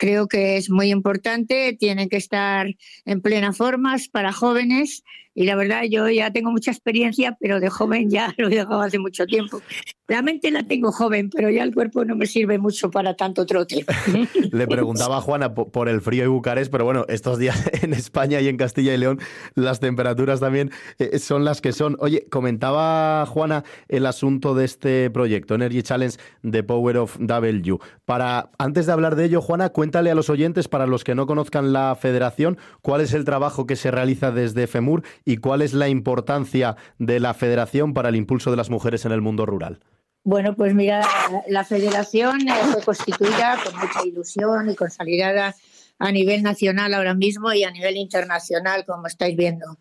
Speaker 7: Creo que es muy importante, tienen que estar en plena forma para jóvenes y la verdad yo ya tengo mucha experiencia, pero de joven ya lo he dejado hace mucho tiempo. La mente la tengo joven, pero ya el cuerpo no me sirve mucho para tanto trote.
Speaker 2: Le preguntaba a Juana por el frío y Bucarest, pero bueno, estos días en España y en Castilla y León las temperaturas también eh, son las que son. Oye, comentaba Juana el asunto de este proyecto, Energy Challenge The Power of W. Para, antes de hablar de ello, Juana, cuéntale a los oyentes, para los que no conozcan la federación, cuál es el trabajo que se realiza desde FEMUR y cuál es la importancia de la federación para el impulso de las mujeres en el mundo rural.
Speaker 7: Bueno, pues mira, la federación fue constituida con mucha ilusión y consolidada a nivel nacional ahora mismo y a nivel internacional, como estáis viendo.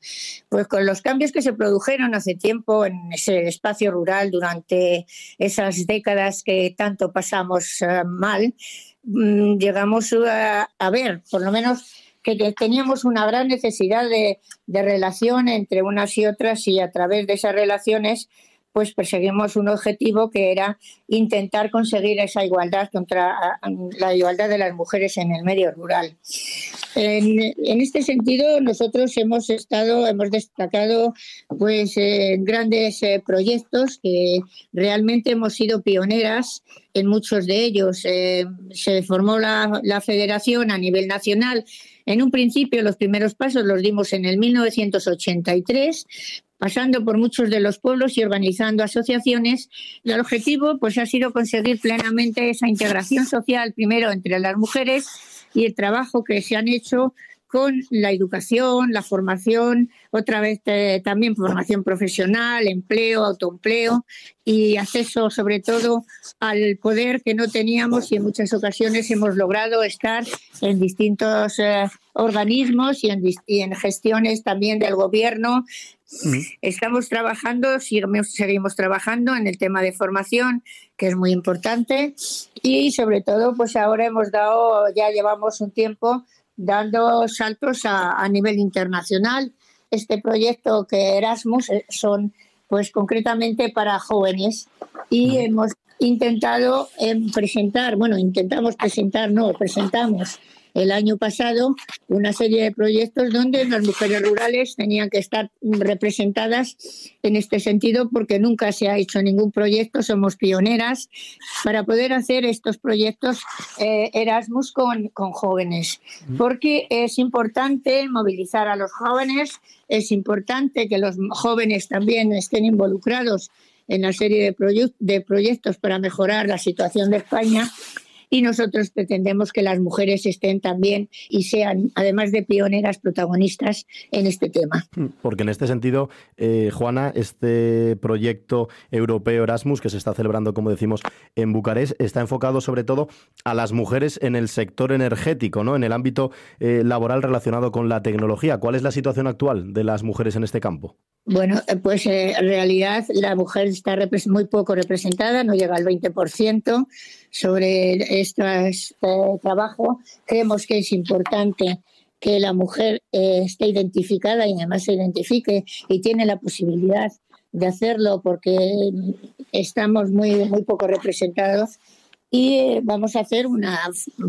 Speaker 7: Pues con los cambios que se produjeron hace tiempo en ese espacio rural durante esas décadas que tanto pasamos eh, mal, mm, llegamos a, ver, por lo menos, que teníamos una gran necesidad de, de relación entre unas y otras y a través de esas relaciones pues perseguimos un objetivo que era intentar conseguir esa igualdad contra la igualdad de las mujeres en el medio rural. En, este sentido, nosotros hemos estado, hemos destacado pues grandes eh, proyectos que realmente hemos sido pioneras en muchos de ellos. Eh, se formó la, la federación a nivel nacional en un principio los primeros pasos los dimos en el 1983, pasando por muchos de los pueblos y organizando asociaciones. Y el objetivo pues, ha sido conseguir plenamente esa integración social, primero entre las mujeres y el trabajo que se han hecho con la educación, la formación, otra vez eh, también formación profesional, empleo, autoempleo y acceso sobre todo al poder que no teníamos y en muchas ocasiones hemos logrado estar en distintos eh, organismos y en, gestiones también del gobierno. Mm. Estamos trabajando, seguimos, seguimos trabajando en el tema de formación, que es muy importante, y sobre todo, pues ahora hemos dado, ya llevamos un tiempo dando saltos a, nivel internacional. Este proyecto que Erasmus eh, son pues concretamente para jóvenes y hemos intentado em, presentar, bueno, intentamos presentar, no, presentamos el año pasado una serie de proyectos donde las mujeres rurales tenían que estar representadas en este sentido porque nunca se ha hecho ningún proyecto, somos pioneras. Para poder hacer estos proyectos eh, Erasmus con, con jóvenes, porque es importante movilizar a los jóvenes, es importante que los jóvenes también estén involucrados en la serie de, de proyectos para mejorar la situación de España y nosotros pretendemos que las mujeres estén también y sean, además de pioneras, protagonistas en este tema.
Speaker 2: Porque en este sentido, eh, Juana, este proyecto europeo Erasmus que se está celebrando, como decimos, en Bucarest, está enfocado sobre todo a las mujeres en el sector energético, ¿no? en el ámbito eh, laboral relacionado con la tecnología. ¿Cuál es la situación actual de las mujeres en este campo?
Speaker 7: Bueno, eh, pues en realidad la mujer está muy poco representada, no llega al 20% sobre este trabajo. Creemos que es importante que la mujer eh, esté identificada y además se identifique y tiene la posibilidad de hacerlo porque estamos muy, muy poco representados y vamos a hacer una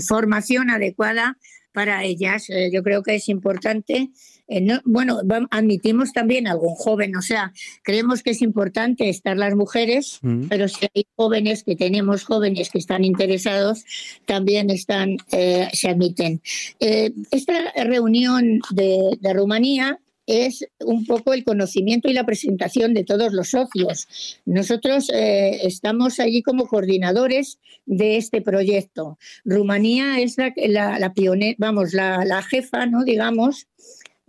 Speaker 7: formación adecuada para ellas. Yo creo que es importante eh, bueno, admitimos también algún joven, o sea, creemos que es importante estar las mujeres, mm. pero si hay jóvenes que tenemos jóvenes que están interesados, también están, eh, se admiten. Eh, esta reunión de, Rumanía es un poco el conocimiento y la presentación de todos los socios. Nosotros estamos allí como coordinadores de este proyecto. Rumanía es la, la, pionera, vamos, la, la, jefa, ¿no? digamos,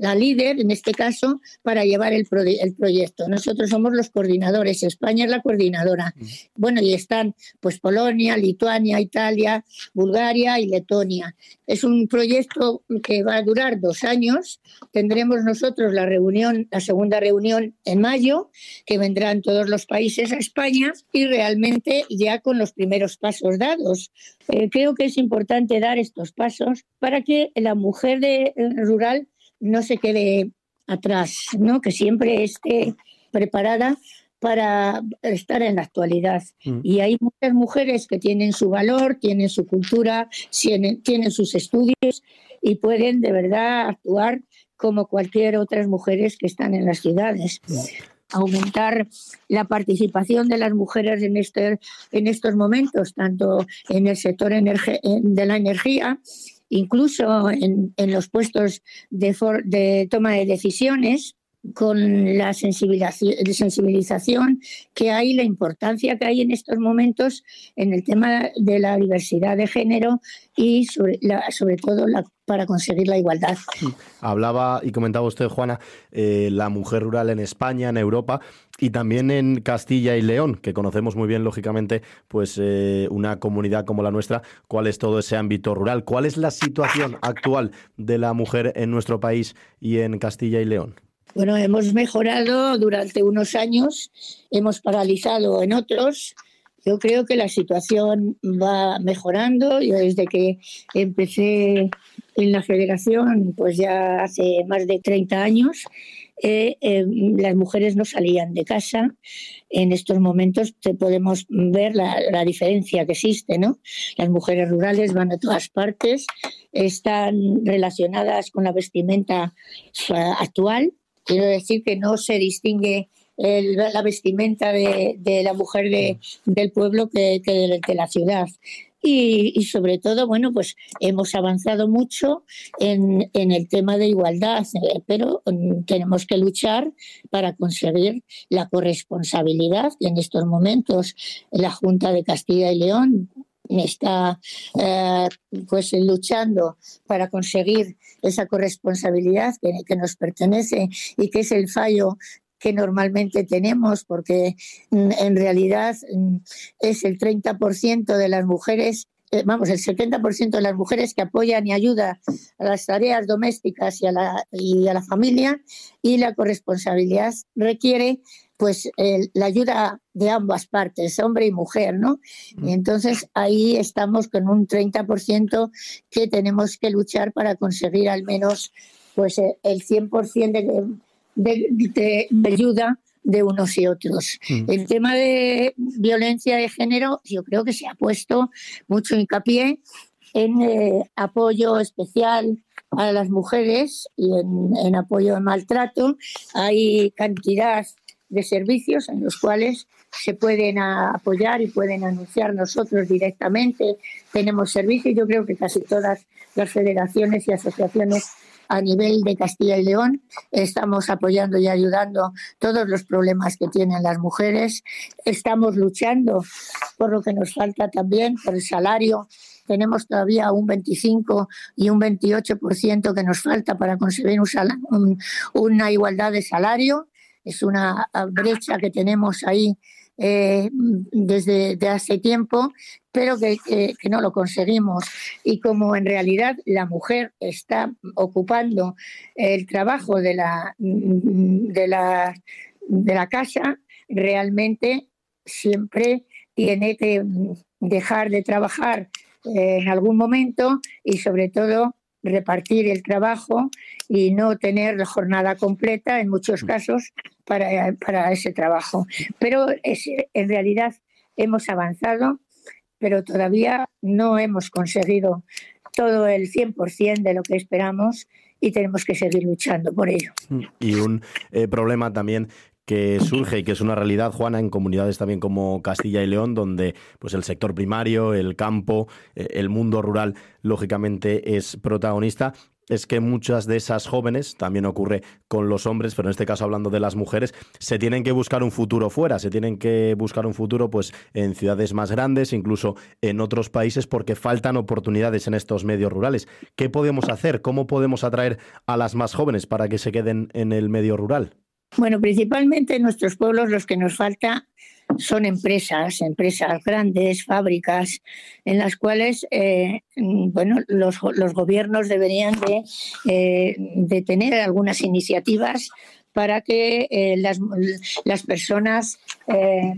Speaker 7: la líder, en este caso, para llevar el, el, proyecto. Nosotros somos los coordinadores, España es la coordinadora. Bueno, y están pues Polonia, Lituania, Italia, Bulgaria y Letonia. Es un proyecto que va a durar dos años. Tendremos nosotros la reunión, la segunda reunión en mayo, que vendrán todos los países a España y realmente ya con los primeros pasos dados. Eh, creo que es importante dar estos pasos para que la mujer de, eh, rural no se quede atrás, ¿no? que siempre esté preparada para estar en la actualidad. Mm. Y hay muchas mujeres que tienen su valor, tienen su cultura, tienen, tienen sus estudios y pueden de verdad actuar como cualquier otras mujeres que están en las ciudades. Mm. aumentar la participación de las mujeres en, este, en estos momentos, tanto en el sector de la energía incluso en, los puestos de, toma de decisiones, con la sensibilización que hay, la importancia que hay en estos momentos en el tema de la diversidad de género y sobre, todo para conseguir la igualdad.
Speaker 2: Hablaba y comentaba usted, Juana, eh, la mujer rural en España, en Europa y también en Castilla y León, que conocemos muy bien, lógicamente, pues eh, una comunidad como la nuestra, cuál es todo ese ámbito rural. ¿Cuál es la situación actual de la mujer en nuestro país y en Castilla y León?
Speaker 7: Bueno, hemos mejorado durante unos años, hemos paralizado en otros yo creo que la situación va mejorando. Yo desde que empecé en la federación, pues ya hace más de 30 años, eh, eh, las mujeres no salían de casa. En estos momentos te podemos ver la, la, diferencia que existe, ¿no? Las mujeres rurales van a todas partes, están relacionadas con la vestimenta actual. Quiero decir que no se distingue la vestimenta de, la mujer del pueblo que, de, la ciudad. Y, sobre todo, bueno, pues hemos avanzado mucho en, el tema de igualdad, eh, pero mm, tenemos que luchar para conseguir la corresponsabilidad. Y en estos momentos la Junta de Castilla y León está eh, pues luchando para conseguir esa corresponsabilidad que, nos pertenece y que es el fallo que normalmente tenemos, porque mm, en realidad mm, es el 30% de las mujeres eh, vamos, el 70% de las mujeres que apoyan y ayudan a las tareas domésticas y a la, y a la familia y la corresponsabilidad requiere pues la ayuda de ambas partes, hombre y mujer, ¿no? Y mm. entonces ahí estamos con un 30% que tenemos que luchar para conseguir al menos pues el 100% de, de, de ayuda de unos y otros. Mm. El tema de violencia de género, yo creo que se ha puesto mucho hincapié en eh, apoyo especial a las mujeres y en, apoyo al maltrato. Hay cantidad de servicios en los cuales se pueden apoyar y pueden anunciar nosotros directamente. Tenemos servicios, yo creo que casi todas las federaciones y asociaciones a nivel de Castilla y León. Estamos apoyando y ayudando todos los problemas que tienen las mujeres. Estamos luchando por lo que nos falta también, por el salario. Tenemos todavía un 25 y un 28% que nos falta para conseguir una igualdad de salario. Es una brecha que tenemos ahí eh, desde hace tiempo, pero que, no lo conseguimos. Y como en realidad la mujer está ocupando el trabajo de la, de la, de la casa, realmente siempre tiene que dejar de trabajar en algún momento y sobre todo repartir el trabajo y no tener la jornada completa en muchos casos para, para ese trabajo. Pero es, en realidad hemos avanzado, pero todavía no hemos conseguido todo el 100% de lo que esperamos y tenemos que seguir luchando por ello.
Speaker 2: Y un eh, problema también que surge y que es una realidad, Juana, en comunidades también como Castilla y León, donde pues el sector primario, el campo, eh, el mundo rural, lógicamente es protagonista es que muchas de esas jóvenes, también ocurre con los hombres, pero en este caso hablando de las mujeres, se tienen que buscar un futuro fuera, se tienen que buscar un futuro pues en ciudades más grandes, incluso en otros países porque faltan oportunidades en estos medios rurales. ¿Qué podemos hacer? ¿Cómo podemos atraer a las más jóvenes para que se queden en el medio rural?
Speaker 7: Bueno, principalmente en nuestros pueblos los que nos falta son empresas, empresas grandes, fábricas, en las cuales eh, bueno, los, gobiernos deberían de, eh, de, tener algunas iniciativas para que eh, las, las, personas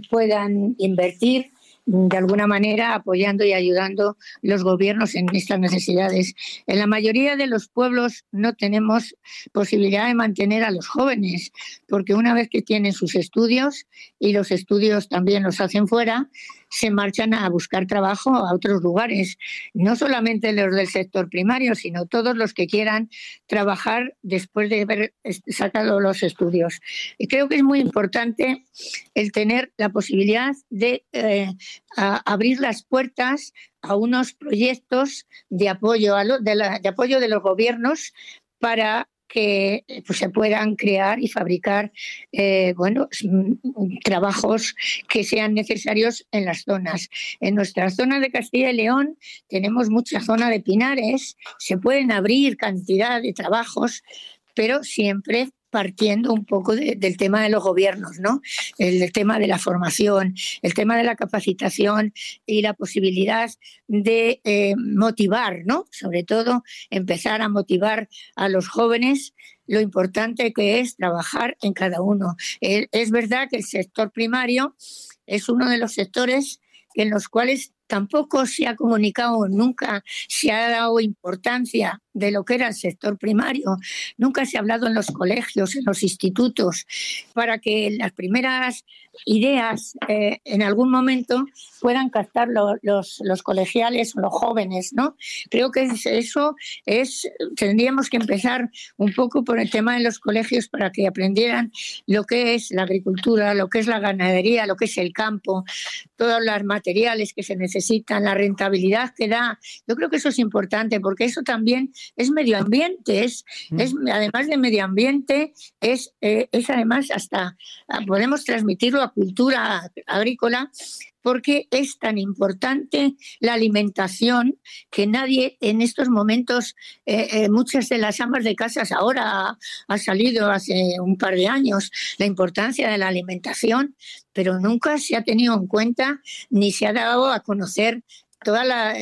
Speaker 7: puedan invertir de alguna manera apoyando y ayudando los gobiernos en estas necesidades. En la mayoría de los pueblos no tenemos posibilidad de mantener a los jóvenes, porque una vez que tienen sus estudios y los estudios también los hacen fuera, se marchan a buscar trabajo a otros lugares, no solamente los del sector primario, sino todos los que quieran trabajar después de haber sacado los estudios. Y creo que es muy importante el tener la posibilidad de eh, abrir las puertas a unos proyectos de apoyo, de apoyo de los gobiernos para que pues, se puedan crear y fabricar eh, bueno, mm, trabajos que sean necesarios en las zonas. En nuestra zona de Castilla y León tenemos mucha zona de pinares, se pueden abrir cantidad de trabajos, pero siempre partiendo un poco del tema de los gobiernos, ¿no? El, tema de la formación, el tema de la capacitación y la posibilidad de eh, motivar, ¿no? Sobre todo empezar a motivar a los jóvenes lo importante que es trabajar en cada uno. es verdad que el sector primario es uno de los sectores en los cuales tampoco se ha comunicado, nunca se ha dado importancia de lo que era el sector primario, nunca se ha hablado en los colegios, en los institutos, para que las primeras ideas eh, en algún momento puedan captar los, los, colegiales o los jóvenes, ¿no? Creo que eso es, tendríamos que empezar un poco por el tema de los colegios para que aprendieran lo que es la agricultura, lo que es la ganadería, lo que es el campo, todos los materiales que se necesitan, la rentabilidad que da. Yo creo que eso es importante porque eso también es medio ambiente, es, mm. es además de medio ambiente, es, eh, es además hasta, podemos transmitirlo a cultura agrícola, porque es tan importante la alimentación que nadie en estos momentos, eh, eh, muchas de las amas de casas ahora ha, salido hace un par de años la importancia de la alimentación, pero nunca se ha tenido en cuenta ni se ha dado a conocer toda la,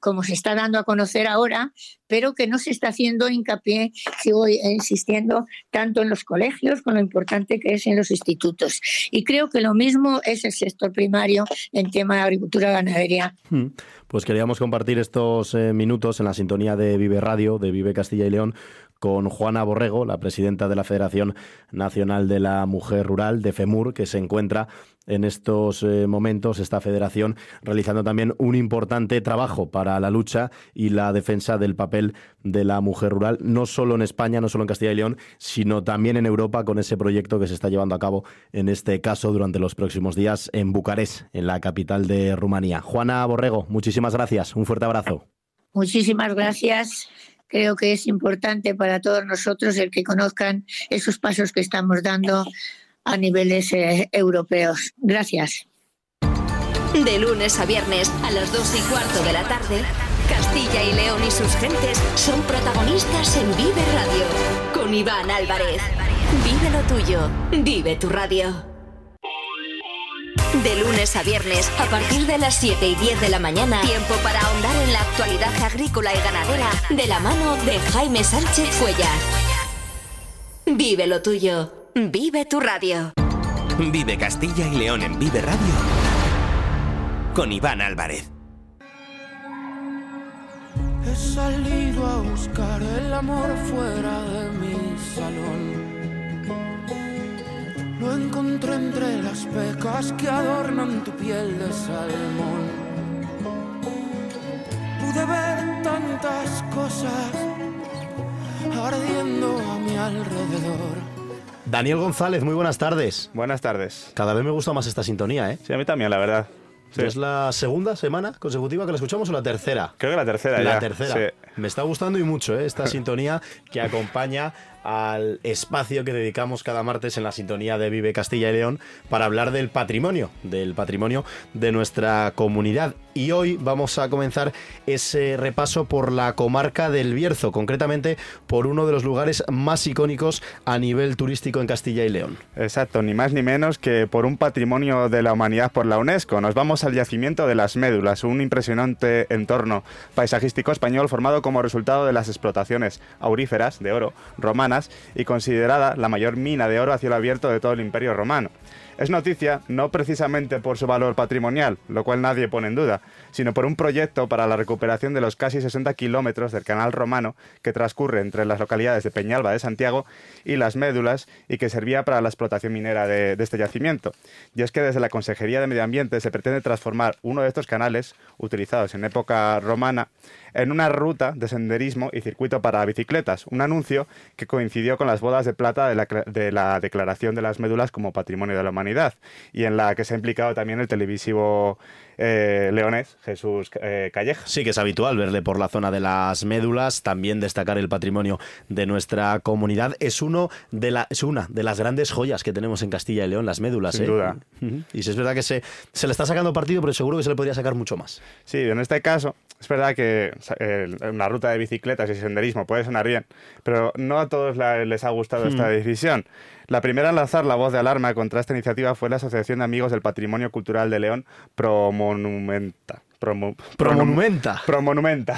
Speaker 7: como se está dando a conocer ahora, pero que no se está haciendo hincapié, sigo insistiendo, tanto en los colegios con lo importante que es en los institutos. Y creo que lo mismo es el sector primario en tema de agricultura ganadería.
Speaker 2: Hmm. Pues queríamos compartir estos eh, minutos en la sintonía de Vive Radio, de Vive Castilla y León, con Juana Borrego, la presidenta de la Federación Nacional de la Mujer Rural, de FEMUR, que se encuentra en estos eh, momentos, esta federación, realizando también un importante trabajo para la lucha y la defensa del papel de la mujer rural, no solo en España, no solo en Castilla y León, sino también en Europa con ese proyecto que se está llevando a cabo, en este caso, durante los próximos días en Bucarest, en la capital de Rumanía. Juana Borrego, muchísimas gracias. Un fuerte abrazo.
Speaker 7: Muchísimas gracias creo que es importante para todos nosotros el que conozcan esos pasos que estamos dando a niveles eh, europeos. Gracias.
Speaker 3: De lunes a viernes a las 2 y cuarto de la tarde, Castilla y León y sus gentes son protagonistas en Vive Radio con Iván Álvarez. Vive lo tuyo, vive tu radio. De lunes a viernes, a partir de las 7 y 10 de la mañana, tiempo para ahondar en la actualidad agrícola y ganadera de la mano de Jaime Sánchez Cuellar. Vive lo tuyo, vive tu radio.
Speaker 1: Vive Castilla y León en Vive Radio con Iván Álvarez.
Speaker 8: He salido a buscar el amor fuera de mi salón lo encontré entre las pecas que adornan tu piel de salmón. Pude ver tantas cosas ardiendo a mi alrededor.
Speaker 2: Daniel González, muy buenas tardes.
Speaker 9: Buenas tardes.
Speaker 2: Cada vez me gusta más esta sintonía, ¿eh?
Speaker 9: Sí, a mí también, la verdad.
Speaker 2: ¿Es la segunda semana consecutiva que la escuchamos o la tercera?
Speaker 9: Creo que la tercera
Speaker 2: La tercera. Me está gustando y mucho ¿eh? esta sintonía que acompaña al espacio que dedicamos cada martes en la sintonía de Vive Castilla y León para hablar del patrimonio, del patrimonio de nuestra comunidad. Y hoy vamos a comenzar ese repaso por la comarca del Bierzo, concretamente por uno de los lugares más icónicos a nivel turístico en Castilla y León.
Speaker 9: Exacto, ni más ni menos que por un patrimonio de la humanidad por la UNESCO. Nos vamos al yacimiento de las médulas, un impresionante entorno paisajístico español formado como resultado de las explotaciones auríferas de oro romanas y considerada la mayor mina de oro a cielo abierto de todo el imperio romano. Es noticia no precisamente por su valor patrimonial, lo cual nadie pone en duda, sino por un proyecto para la recuperación de los casi 60 kilómetros del canal romano que transcurre entre las localidades de Peñalba de Santiago y Las Médulas y que servía para la explotación minera de, este yacimiento. Y es que desde la Consejería de Medio Ambiente se pretende transformar uno de estos canales, utilizados en época romana, en una ruta de senderismo y circuito para bicicletas, un anuncio que coincidió con las bodas de plata de la, de la Declaración de las Médulas como Patrimonio de la Humanidad y en la que se ha implicado también el televisivo eh, leonés, Jesús eh, Calleja.
Speaker 2: Sí, que es habitual verle por la zona de las médulas, también destacar el patrimonio de nuestra comunidad. Es, uno de la, es una de las grandes joyas que tenemos en Castilla y León, las médulas.
Speaker 9: Sin
Speaker 2: ¿eh?
Speaker 9: duda.
Speaker 2: Y si es verdad que se, se le está sacando partido, pero seguro que se le podría sacar mucho más.
Speaker 9: Sí, en este caso, es verdad que una ruta de bicicletas y senderismo puede sonar bien, pero no a todos les ha gustado esta hmm. decisión. La primera en lanzar la voz de alarma contra esta iniciativa fue la Asociación de Amigos del Patrimonio Cultural de León, Promonumenta.
Speaker 2: Promo, promonumenta.
Speaker 9: Promonumenta.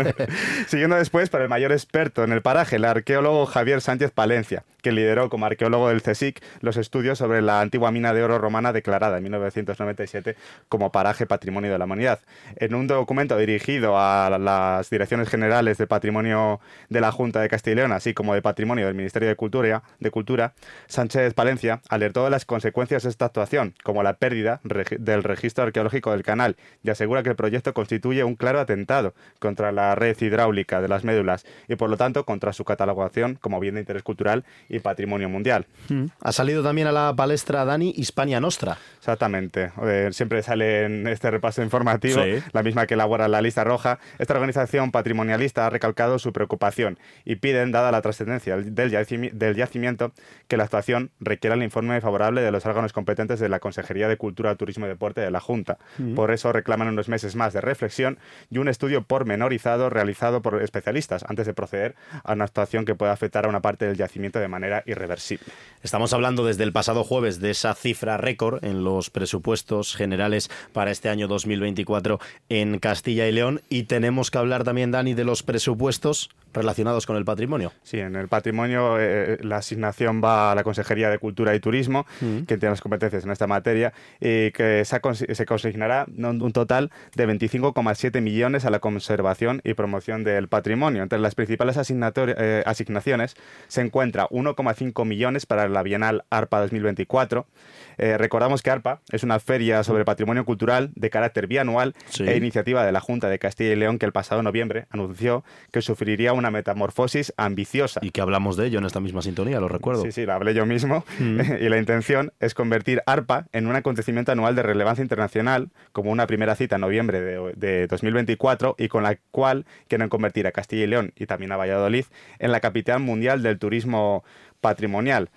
Speaker 9: Siguiendo después para el mayor experto en el paraje, el arqueólogo Javier Sánchez Palencia, que lideró como arqueólogo del CSIC los estudios sobre la antigua mina de oro romana declarada en 1997 como paraje patrimonio de la humanidad. En un documento dirigido a las direcciones generales de patrimonio de la Junta de Castilla y León, así como de patrimonio del Ministerio de Cultura, de Cultura Sánchez Palencia alertó de las consecuencias de esta actuación, como la pérdida del registro arqueológico del canal, y aseguró que el proyecto constituye un claro atentado contra la red hidráulica de las médulas y por lo tanto contra su catalogación como bien de interés cultural patrimonio mundial.
Speaker 2: Ha salido también a la palestra Dani Hispania Nostra.
Speaker 9: Exactamente. Eh, siempre sale en este repaso informativo,
Speaker 2: Sí.
Speaker 9: la misma que elabora la lista roja. Esta organización patrimonialista ha recalcado su preocupación y piden, dada la trascendencia del yacimiento, que la actuación requiera el informe favorable de los órganos competentes de la Consejería de Cultura, Turismo y Deporte de la Junta.
Speaker 2: Mm.
Speaker 9: Por eso reclaman unos meses más de reflexión y un estudio pormenorizado realizado por especialistas antes de proceder a una actuación que pueda afectar a una parte del yacimiento de manera irreversible.
Speaker 2: Estamos hablando desde el pasado jueves de esa cifra récord en los presupuestos generales para este año 2024 en Castilla y León y tenemos que hablar también, Dani, de los presupuestos relacionados con el patrimonio.
Speaker 9: Sí, en el patrimonio eh, la asignación va a la Consejería de Cultura y Turismo, que tiene las competencias en esta materia, y que se, se consignará un total de 25,7 millones a la conservación y promoción del patrimonio. Entre las principales eh, asignaciones se encuentra 1,5 millones para la Bienal ARPA 2024. Eh, recordamos que ARPA es una feria sobre patrimonio cultural de carácter bianual
Speaker 2: Sí.
Speaker 9: e iniciativa de la Junta de Castilla y León que el pasado noviembre anunció que sufriría una metamorfosis ambiciosa.
Speaker 2: Y que hablamos de ello en esta misma sintonía, lo recuerdo.
Speaker 9: Sí, sí, la hablé yo mismo.
Speaker 2: Mm.
Speaker 9: y la intención es convertir ARPA en un acontecimiento anual de relevancia internacional, como una primera cita en noviembre de, de 2024, y con la cual quieren convertir a Castilla y León y también a Valladolid en la capital mundial del turismo patrimonial.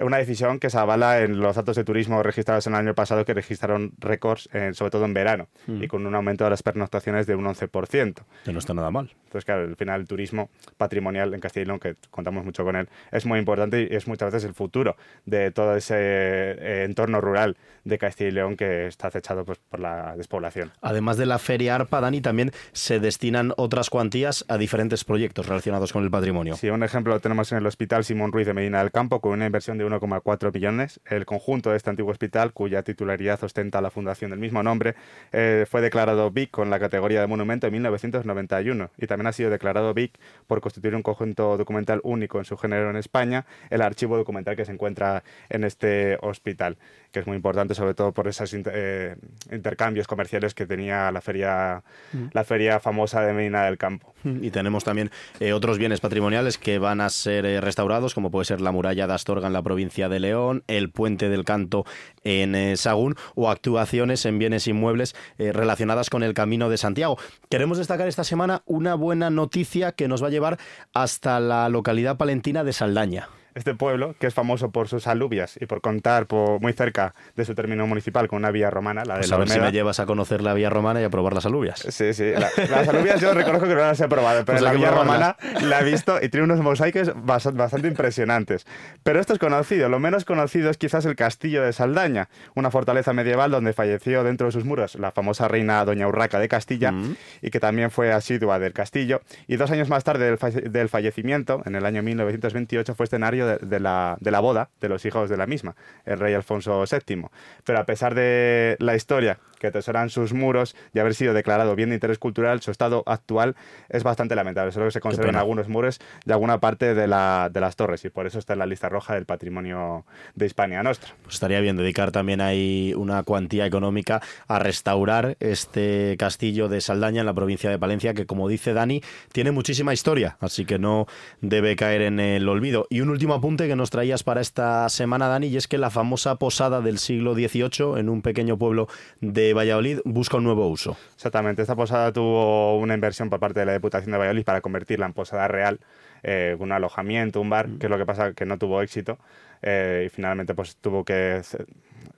Speaker 9: Una decisión que se avala en los datos de turismo registrados en el año pasado, que registraron récords, eh, sobre todo en verano,
Speaker 2: Mm.
Speaker 9: y con un aumento de las pernoctaciones de un 11%.
Speaker 2: Que no está nada mal.
Speaker 9: Entonces, claro, al final el turismo patrimonial en Castilla y León, que contamos mucho con él, es muy importante y es muchas veces el futuro de todo ese eh, entorno rural de Castilla y León que está acechado pues, por la despoblación.
Speaker 2: Además de la Feria ARPA, Dani, también se destinan otras cuantías a diferentes proyectos relacionados con el patrimonio.
Speaker 9: Sí, un ejemplo lo tenemos en el Hospital Simón Ruiz de Medina del Campo, con una inversión de 1,4 millones. El conjunto de este antiguo hospital, cuya titularidad ostenta la fundación del mismo nombre, eh, fue declarado BIC con la categoría de monumento en 1991 y también ha sido declarado BIC por constituir un conjunto documental único en su género en España, el archivo documental que se encuentra en este hospital, que es muy importante sobre todo por esos inter- eh, intercambios comerciales que tenía la feria,
Speaker 2: Mm.
Speaker 9: la feria famosa de Medina del Campo.
Speaker 2: Y tenemos también eh, otros bienes patrimoniales que van a ser eh, restaurados, como puede ser la muralla de Astorga en la provincia de León, el puente del Canto en Sagún o actuaciones en bienes inmuebles relacionadas con el Camino de Santiago. Queremos destacar esta semana una buena noticia que nos va a llevar hasta la localidad palentina de Saldaña.
Speaker 9: Este pueblo, que es famoso por sus alubias y por contar por, muy cerca de su término municipal con una vía romana, la de
Speaker 2: Pues
Speaker 9: la
Speaker 2: a ver si
Speaker 9: Olmeda.
Speaker 2: me llevas a conocer la vía romana y a probar las alubias.
Speaker 9: Sí, sí. la- las alubias yo reconozco que no las he probado, pero
Speaker 2: Pues
Speaker 9: la vía romana la he visto y tiene unos mosaicos bas- bastante impresionantes. Pero esto es conocido. Lo menos conocido es quizás el castillo de Saldaña, una fortaleza medieval donde falleció dentro de sus muros la famosa reina Doña Urraca de Castilla
Speaker 2: Mm.
Speaker 9: y que también fue asidua del castillo. Y dos años más tarde del, falle- del fallecimiento, en el año 1928, fue escenario de, de la, de la boda de los hijos de la misma, el rey Alfonso VII. Pero a pesar de la historia que atesoran sus muros y haber sido declarado bien de interés cultural, su estado actual es bastante lamentable. Solo que se conservan algunos muros y alguna parte de, la, de las torres y por eso está en la lista roja del patrimonio de Hispania Nostra.
Speaker 2: Pues estaría bien dedicar también ahí una cuantía económica a restaurar este castillo de Saldaña en la provincia de Palencia, que como dice Dani, tiene muchísima historia, así que no debe caer en el olvido. Y un último apunte que nos traías para esta semana, Dani, y es que la famosa posada del siglo XVIII en un pequeño pueblo de Valladolid busca un nuevo uso.
Speaker 9: Exactamente, esta posada tuvo una inversión por parte de la Diputación de Valladolid para convertirla en posada real, eh, un alojamiento, un bar, que es lo que pasa que no tuvo éxito eh, y finalmente pues tuvo que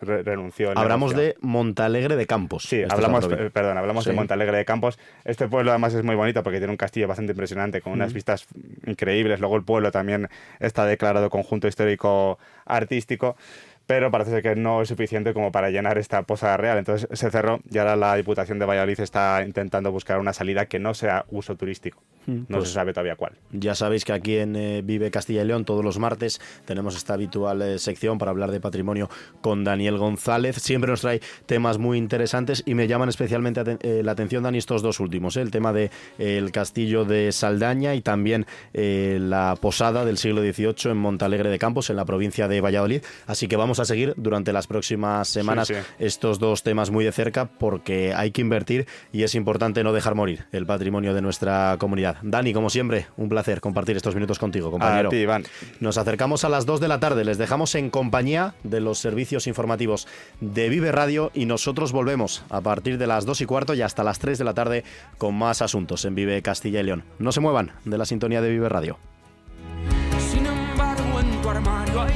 Speaker 9: re- renunció.
Speaker 2: Hablamos de Montalegre de Campos.
Speaker 9: Sí,
Speaker 2: Esta es la
Speaker 9: hablamos, perdón, hablamos
Speaker 2: Sí.
Speaker 9: de Montalegre de Campos. Este pueblo además es muy bonito porque tiene un castillo bastante impresionante con unas
Speaker 2: Mm.
Speaker 9: vistas increíbles. Luego el pueblo también está declarado conjunto histórico artístico. Pero parece ser que no es suficiente como para llenar esta posada real. Entonces se cerró y ahora la Diputación de Valladolid está intentando buscar una salida que no sea uso turístico.
Speaker 2: Mm,
Speaker 9: No
Speaker 2: pues-
Speaker 9: se sabe todavía cuál.
Speaker 2: Ya sabéis que aquí en eh, Vive Castilla y León todos los martes tenemos esta habitual eh, sección para hablar de patrimonio con Daniel González. Siempre nos trae temas muy interesantes y me llaman especialmente aten- eh, la atención, Dani, estos dos últimos. el tema del de, el castillo de Saldaña y también la posada del siglo XVIII en Montalegre de Campos, en la provincia de Valladolid. Así que vamos a seguir durante las próximas semanas
Speaker 9: sí.
Speaker 2: estos dos temas muy de cerca porque hay que invertir y es importante no dejar morir el patrimonio de nuestra comunidad. Dani, como siempre, un placer compartir estos minutos contigo, compañero.
Speaker 9: A ti, Iván.
Speaker 2: Nos acercamos a las 2 de la tarde, les dejamos en compañía de los servicios informativos de Vive Radio y nosotros volvemos a partir de las 2 y cuarto y hasta las 3 de la tarde con más asuntos en Vive Castilla y León. No se muevan de la sintonía de Vive Radio.
Speaker 8: Sin embargo, en tu armario hay